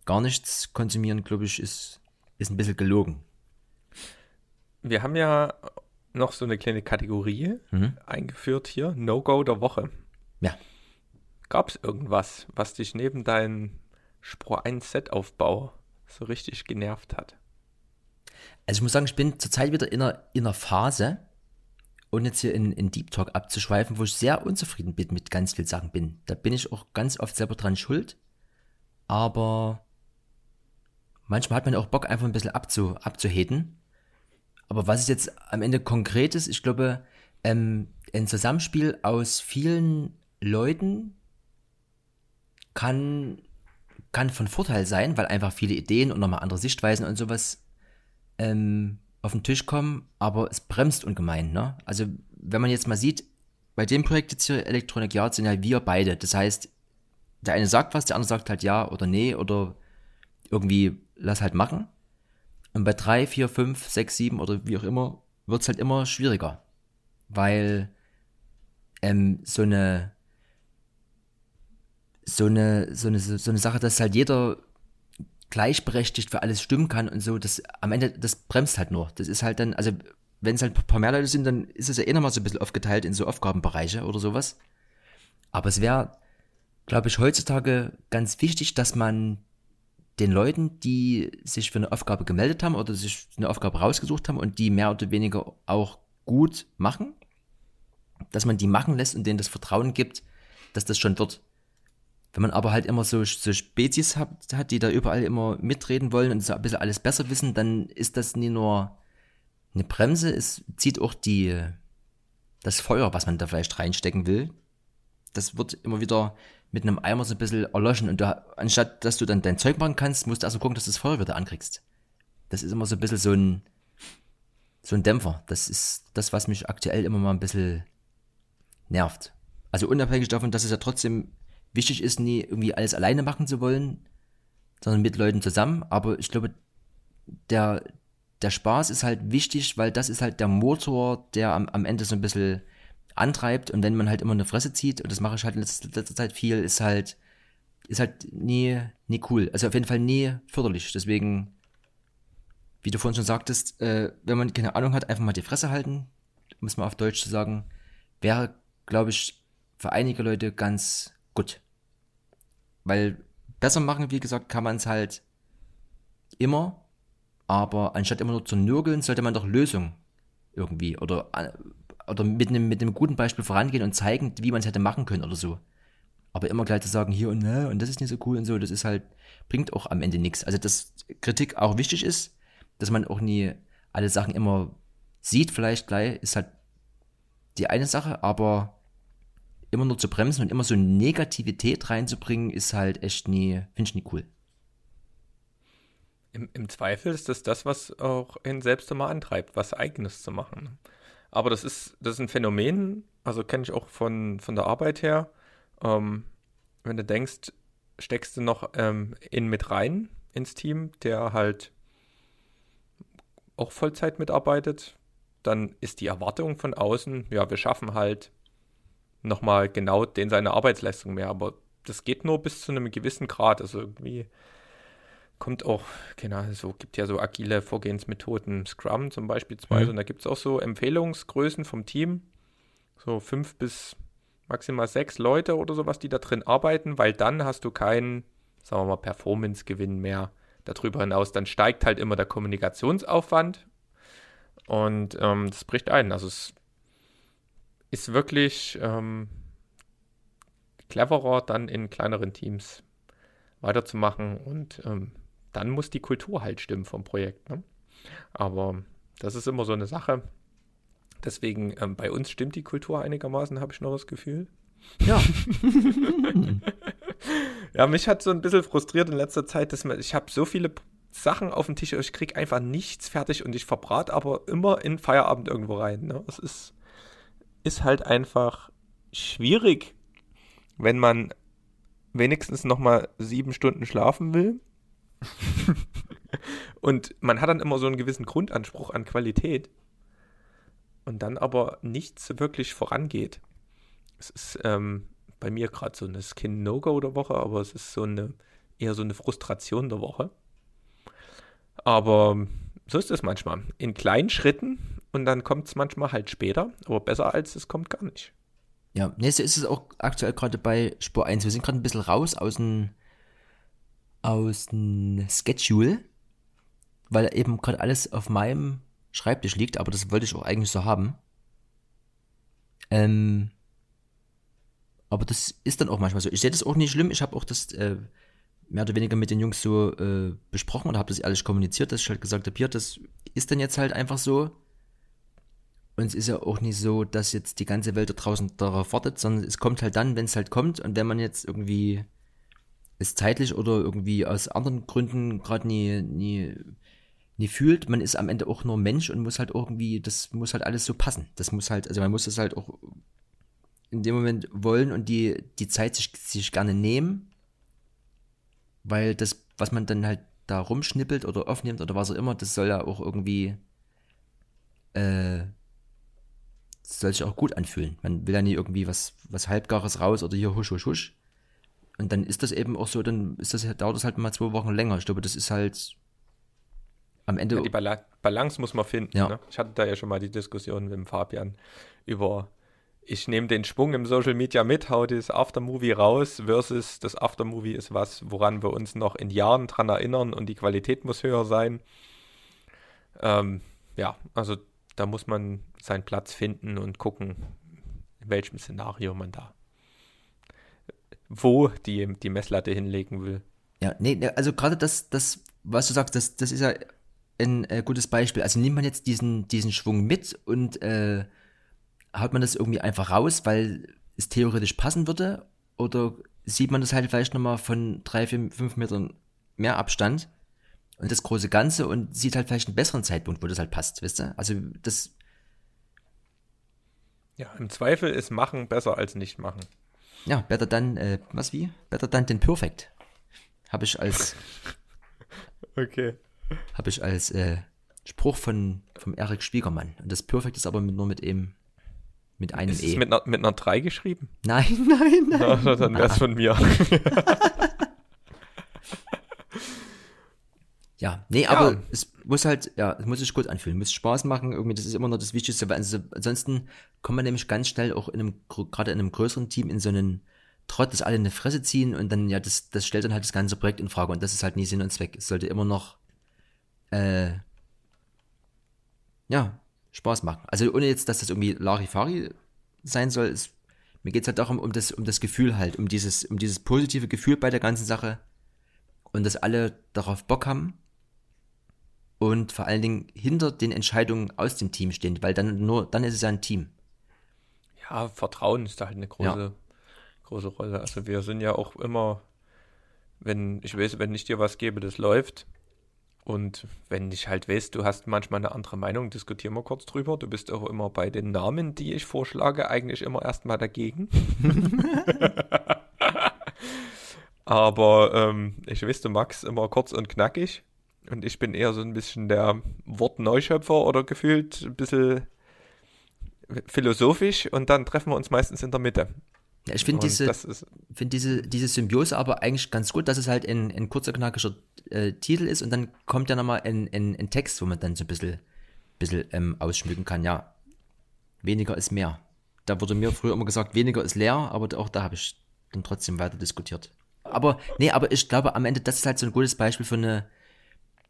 gar nichts konsumieren, glaube ich, ist, ist ein bisschen gelogen. Wir haben ja noch so eine kleine Kategorie Mhm. eingeführt hier, No-Go der Woche. Ja. Gab es irgendwas, was dich neben deinem Spur 1 Set-Aufbau so richtig genervt hat? Also ich muss sagen, ich bin zurzeit wieder in einer, in einer Phase, ohne jetzt hier in, in Deep Talk abzuschweifen, wo ich sehr unzufrieden bin mit ganz vielen Sachen bin. Da bin ich auch ganz oft selber dran schuld. Aber manchmal hat man auch Bock, einfach ein bisschen abzu, abzuheten. Aber was ist jetzt am Ende konkret ist, ich glaube, ähm, ein Zusammenspiel aus vielen Leuten kann, kann von Vorteil sein, weil einfach viele Ideen und nochmal andere Sichtweisen und sowas ähm, auf den Tisch kommen, aber es bremst ungemein. Ne? Also wenn man jetzt mal sieht, bei dem Projekt jetzt hier Electronic Yard sind ja wir beide. Das heißt, der eine sagt was, der andere sagt halt ja oder nee oder irgendwie lass halt machen. Und bei drei, vier, fünf, sechs, sieben oder wie auch immer wird es halt immer schwieriger. Weil ähm, so eine so eine, so eine, so eine Sache, dass halt jeder gleichberechtigt für alles stimmen kann und so, das am Ende, das bremst halt nur. Das ist halt dann, also wenn es halt ein paar mehr Leute sind, dann ist es ja eh nochmal so ein bisschen aufgeteilt in so Aufgabenbereiche oder sowas. Aber es wäre, glaube ich, heutzutage ganz wichtig, dass man den Leuten, die sich für eine Aufgabe gemeldet haben oder sich eine Aufgabe rausgesucht haben und die mehr oder weniger auch gut machen, dass man die machen lässt und denen das Vertrauen gibt, dass das schon wird. Wenn man aber halt immer so, so Spezies hat, hat, die da überall immer mitreden wollen und so ein bisschen alles besser wissen, dann ist das nie nur eine Bremse, es zieht auch die, das Feuer, was man da vielleicht reinstecken will. Das wird immer wieder mit einem Eimer so ein bisschen erloschen und du, anstatt dass du dann dein Zeug machen kannst, musst du also gucken, dass du das Feuer wieder ankriegst. Das ist immer so ein bisschen so ein, so ein Dämpfer. Das ist das, was mich aktuell immer mal ein bisschen nervt. Also unabhängig davon, dass es ja trotzdem wichtig ist, nie irgendwie alles alleine machen zu wollen, sondern mit Leuten zusammen. Aber ich glaube, der, der Spaß ist halt wichtig, weil das ist halt der Motor, der am, am Ende so ein bisschen antreibt. Und wenn man halt immer eine Fresse zieht, und das mache ich halt in letzter, letzter Zeit viel, ist halt, ist halt nie, nie cool. Also auf jeden Fall nie förderlich. Deswegen, wie du vorhin schon sagtest, äh, wenn man keine Ahnung hat, einfach mal die Fresse halten, es mal auf Deutsch zu sagen, wäre, glaube ich, für einige Leute ganz gut. Weil besser machen, wie gesagt, kann man es halt immer, aber anstatt immer nur zu nörgeln, sollte man doch Lösungen irgendwie oder, oder mit einem, mit einem guten Beispiel vorangehen und zeigen, wie man es hätte machen können oder so. Aber immer gleich zu sagen, hier und ne, und das ist nicht so cool und so, das ist halt, bringt auch am Ende nichts. Also, dass Kritik auch wichtig ist, dass man auch nie alle Sachen immer sieht, vielleicht gleich, ist halt die eine Sache, aber immer nur zu bremsen und immer so Negativität reinzubringen, ist halt echt nie, finde ich nie cool. Im, Im, Zweifel ist das das, was auch ihn selbst immer antreibt, was Eigenes zu machen. Aber das ist, das ist ein Phänomen, also kenne ich auch von, von der Arbeit her. Ähm, wenn du denkst, steckst du noch ähm, in mit rein ins Team, der halt auch Vollzeit mitarbeitet, dann ist die Erwartung von außen, ja, wir schaffen halt nochmal genau den seine Arbeitsleistung mehr, aber das geht nur bis zu einem gewissen Grad. Also irgendwie kommt auch, genau, so gibt ja so agile Vorgehensmethoden, Scrum zum Beispiel zwei, mhm. und da gibt es auch so Empfehlungsgrößen vom Team, so fünf bis maximal sechs Leute oder sowas, die da drin arbeiten, weil dann hast du keinen, sagen wir mal, Performance-Gewinn mehr darüber hinaus. Dann steigt halt immer der Kommunikationsaufwand und ähm, das bricht ein. Also es ist wirklich ähm, cleverer, dann in kleineren Teams weiterzumachen und ähm, dann muss die Kultur halt stimmen vom Projekt. Ne? Aber das ist immer so eine Sache. Deswegen, ähm, bei uns stimmt die Kultur einigermaßen, habe ich noch das Gefühl. Ja. ja, mich hat so ein bisschen frustriert in letzter Zeit, dass man, ich habe so viele Sachen auf dem Tisch, ich kriege einfach nichts fertig und ich verbrate aber immer in Feierabend irgendwo rein. Ne? Das ist, ist halt einfach schwierig, wenn man wenigstens nochmal sieben Stunden schlafen will. und man hat dann immer so einen gewissen Grundanspruch an Qualität und dann aber nichts wirklich vorangeht. Es ist ähm, bei mir gerade so eine Skin-No-Go der Woche, aber es ist so eine eher so eine Frustration der Woche. Aber so ist es manchmal. In kleinen Schritten und dann kommt es manchmal halt später, aber besser als es kommt gar nicht. Ja, so ist es auch aktuell gerade bei Spur 1. Wir sind gerade ein bisschen raus aus dem aus dem Schedule, weil eben gerade alles auf meinem Schreibtisch liegt, aber das wollte ich auch eigentlich so haben. Ähm, aber das ist dann auch manchmal so. Ich sehe das auch nicht schlimm. Ich habe auch das äh, mehr oder weniger mit den Jungs so äh, besprochen und habe das alles kommuniziert, dass ich halt gesagt habe, hier, das ist dann jetzt halt einfach so. Und es ist ja auch nicht so, dass jetzt die ganze Welt da draußen darauf wartet, sondern es kommt halt dann, wenn es halt kommt. Und wenn man jetzt irgendwie es zeitlich oder irgendwie aus anderen Gründen gerade nie, nie nie fühlt. Man ist am Ende auch nur Mensch und muss halt irgendwie, das muss halt alles so passen. Das muss halt, also man muss das halt auch in dem Moment wollen und die, die Zeit sich, sich gerne nehmen, weil das, was man dann halt da rumschnippelt oder aufnimmt oder was auch immer, das soll ja auch irgendwie, äh, soll sich auch gut anfühlen. Man will ja nie irgendwie was, was Halbgares raus oder hier husch, husch, husch. Und dann ist das eben auch so, dann ist das, dauert das halt mal zwei Wochen länger. Ich glaube, das ist halt, am Ende. Ja, die Bala Balance muss man finden. Ja. Ne? Ich hatte da ja schon mal die Diskussion mit dem Fabian über, ich nehme den Schwung im Social Media mit, hau das Aftermovie raus, versus das Aftermovie ist was, woran wir uns noch in Jahren dran erinnern und die Qualität muss höher sein. Ähm, ja, also da muss man seinen Platz finden und gucken, in welchem Szenario man da wo die, die Messlatte hinlegen will. Ja, nee, also gerade das, das, was du sagst, das, das ist ja ein äh, gutes Beispiel. Also nimmt man jetzt diesen, diesen Schwung mit und äh, haut man das irgendwie einfach raus, weil es theoretisch passen würde? Oder sieht man das halt vielleicht nochmal von drei, vier, fünf Metern mehr Abstand und das große Ganze und sieht halt vielleicht einen besseren Zeitpunkt, wo das halt passt, wisst ihr? Also das. Ja, im Zweifel ist machen besser als nicht machen. Ja, better dann, äh, was wie? Better dann den Perfect. Habe ich als. okay habe ich als äh, Spruch von vom Erik Schwiegermann. Und das Perfekt ist aber mit, nur mit eben mit einem ist E. Ist mit einer, mit einer 3 geschrieben? Nein, nein, nein. Ja, dann wäre es von mir. ja, nee, aber ja. es muss halt, ja, es muss sich gut anfühlen, muss Spaß machen, irgendwie, das ist immer noch das Wichtigste, weil also, ansonsten kommt man nämlich ganz schnell auch in einem, gerade in einem größeren Team in so einen Trott, dass alle eine Fresse ziehen und dann, ja, das, das stellt dann halt das ganze Projekt in Frage und das ist halt nie Sinn und Zweck. Es sollte immer noch äh, ja, Spaß machen. Also ohne jetzt, dass das irgendwie Larifari sein soll, ist, Mir geht es halt darum, um das, um das Gefühl halt, um dieses, um dieses positive Gefühl bei der ganzen Sache und dass alle darauf Bock haben und vor allen Dingen hinter den Entscheidungen aus dem Team stehen, weil dann nur, dann ist es ja ein Team. Ja, Vertrauen ist da halt eine große, ja. große Rolle. Also wir sind ja auch immer, wenn, ich weiß, wenn ich dir was gebe, das läuft. Und wenn ich halt weiß, du hast manchmal eine andere Meinung, diskutieren wir kurz drüber. Du bist auch immer bei den Namen, die ich vorschlage, eigentlich immer erstmal dagegen. Aber ähm, ich weiß, du magst immer kurz und knackig. Und ich bin eher so ein bisschen der Wortneuschöpfer oder gefühlt ein bisschen philosophisch und dann treffen wir uns meistens in der Mitte. Ja, ich finde diese, find diese, diese Symbiose aber eigentlich ganz gut, dass es halt ein, ein kurzer, knackiger äh, Titel ist und dann kommt ja nochmal ein, ein, ein Text, wo man dann so ein bisschen, bisschen ähm, ausschmücken kann. Ja, weniger ist mehr. Da wurde mir früher immer gesagt, weniger ist leer, aber auch da habe ich dann trotzdem weiter diskutiert. Aber, nee, aber ich glaube am Ende, das ist halt so ein gutes Beispiel für eine,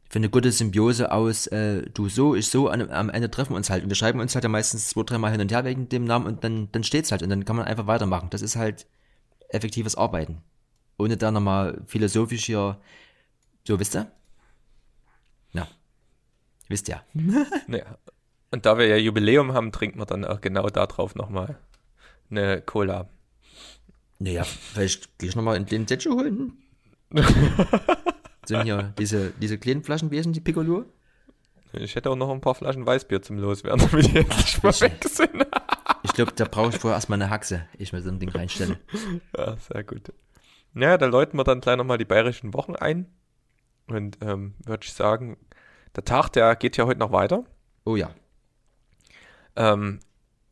für eine gute Symbiose aus, äh, du so, ich so, an, am Ende treffen wir uns halt. Und wir schreiben uns halt ja meistens zwei, dreimal hin und her wegen dem Namen und dann, dann steht's halt und dann kann man einfach weitermachen. Das ist halt effektives Arbeiten. Ohne da nochmal philosophisch hier, so, wisst ihr? Ja. Wisst ihr. ja. Und da wir ja Jubiläum haben, trinken wir dann auch genau darauf nochmal eine Cola. Naja, vielleicht gehe ich nochmal in den Detsche holen. sind hier diese, diese kleinen Flaschen, wie sind die Piccolo? Ich hätte auch noch ein paar Flaschen Weißbier zum Loswerden, damit die endlich mal weg sind. ich glaube, da brauche ich vorher erstmal eine Haxe, ich mir so ein Ding reinstelle. Ja, sehr gut. Naja, da läuten wir dann gleich nochmal die bayerischen Wochen ein. Und ähm, würde ich sagen, der Tag, der geht ja heute noch weiter. Oh ja. Ähm,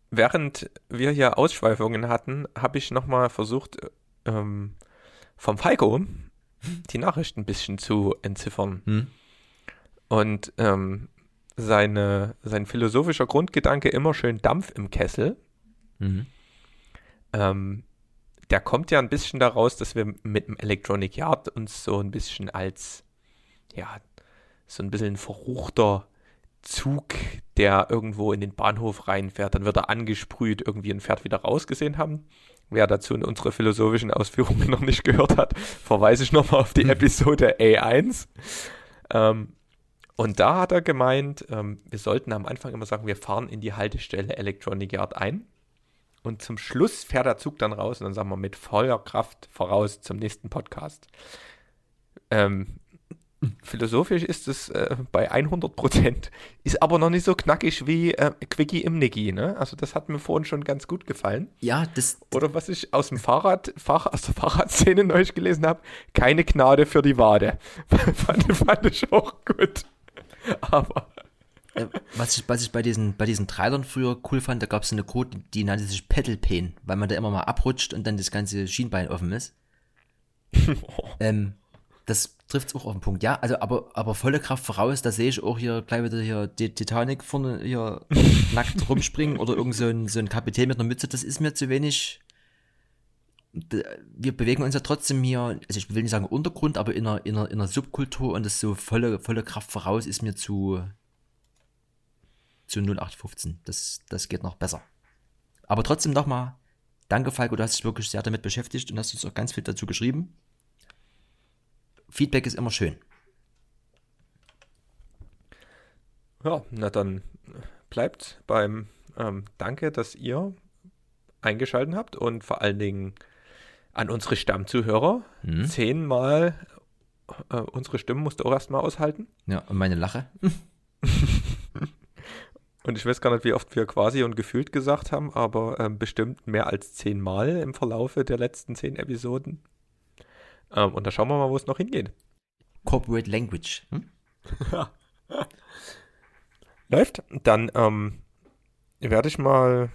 während wir hier Ausschweifungen hatten, habe ich nochmal versucht, ähm, vom Falco die Nachricht ein bisschen zu entziffern. Hm. Und ähm, seine, sein philosophischer Grundgedanke immer schön Dampf im Kessel. Mhm. Ähm, der kommt ja ein bisschen daraus, dass wir mit dem Electronic Yard uns so ein bisschen als, ja, so ein bisschen verruchter Zug, der irgendwo in den Bahnhof reinfährt, dann wird er angesprüht, irgendwie ein Pferd wieder rausgesehen haben. Wer dazu in unsere philosophischen Ausführungen noch nicht gehört hat, verweise ich nochmal auf die hm. Episode A1. Ähm, und da hat er gemeint, ähm, wir sollten am Anfang immer sagen, wir fahren in die Haltestelle Electronic Yard ein. Und zum Schluss fährt der Zug dann raus und dann sagen wir mit voller Kraft voraus zum nächsten Podcast. Ähm, philosophisch ist es äh, bei 100 Prozent, ist aber noch nicht so knackig wie äh, Quickie im Niggi, ne? Also das hat mir vorhin schon ganz gut gefallen. Ja, das... Oder was ich aus dem Fahrrad, Fahr aus der Fahrradszene neulich gelesen habe, keine Gnade für die Wade. fand, fand ich auch gut. Aber... Äh, was ich, was ich bei diesen, bei diesen Trailern früher cool fand, da gab es eine Code, die nannte sich Pedal Pain, weil man da immer mal abrutscht und dann das ganze Schienbein offen ist. ähm, das trifft es auch auf den Punkt. Ja, also aber, aber volle Kraft voraus, da sehe ich auch hier gleich wieder hier die Titanic vorne hier nackt rumspringen oder irgend so ein, so ein Kapitän mit einer Mütze, das ist mir zu wenig. Wir bewegen uns ja trotzdem hier, also ich will nicht sagen Untergrund, aber in einer, in einer, in einer Subkultur und das so volle, volle Kraft voraus ist mir zu, zu 0815. Das, das geht noch besser. Aber trotzdem nochmal, danke Falco, du hast dich wirklich sehr damit beschäftigt und hast uns auch ganz viel dazu geschrieben. Feedback ist immer schön. Ja, na dann bleibt beim ähm, Danke, dass ihr eingeschaltet habt und vor allen Dingen an unsere Stammzuhörer. Mhm. Zehnmal äh, unsere Stimmen musst du auch erstmal aushalten. Ja, und meine Lache. und ich weiß gar nicht, wie oft wir quasi und gefühlt gesagt haben, aber ähm, bestimmt mehr als zehnmal im Verlaufe der letzten zehn Episoden. Ähm, und da schauen wir mal, wo es noch hingeht. Corporate Language. Hm? Läuft. Dann ähm, werde ich mal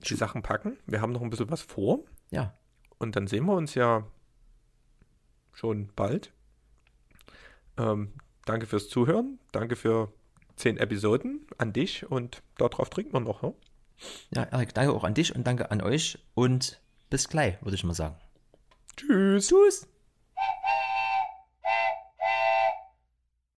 die Sachen packen. Wir haben noch ein bisschen was vor. Ja. Und dann sehen wir uns ja schon bald. Ähm, danke fürs Zuhören. Danke für zehn Episoden an dich und darauf trinken wir noch. Ne? Ja, Erik, danke auch an dich und danke an euch und bis gleich, würde ich mal sagen. Tschüss. Tschüss.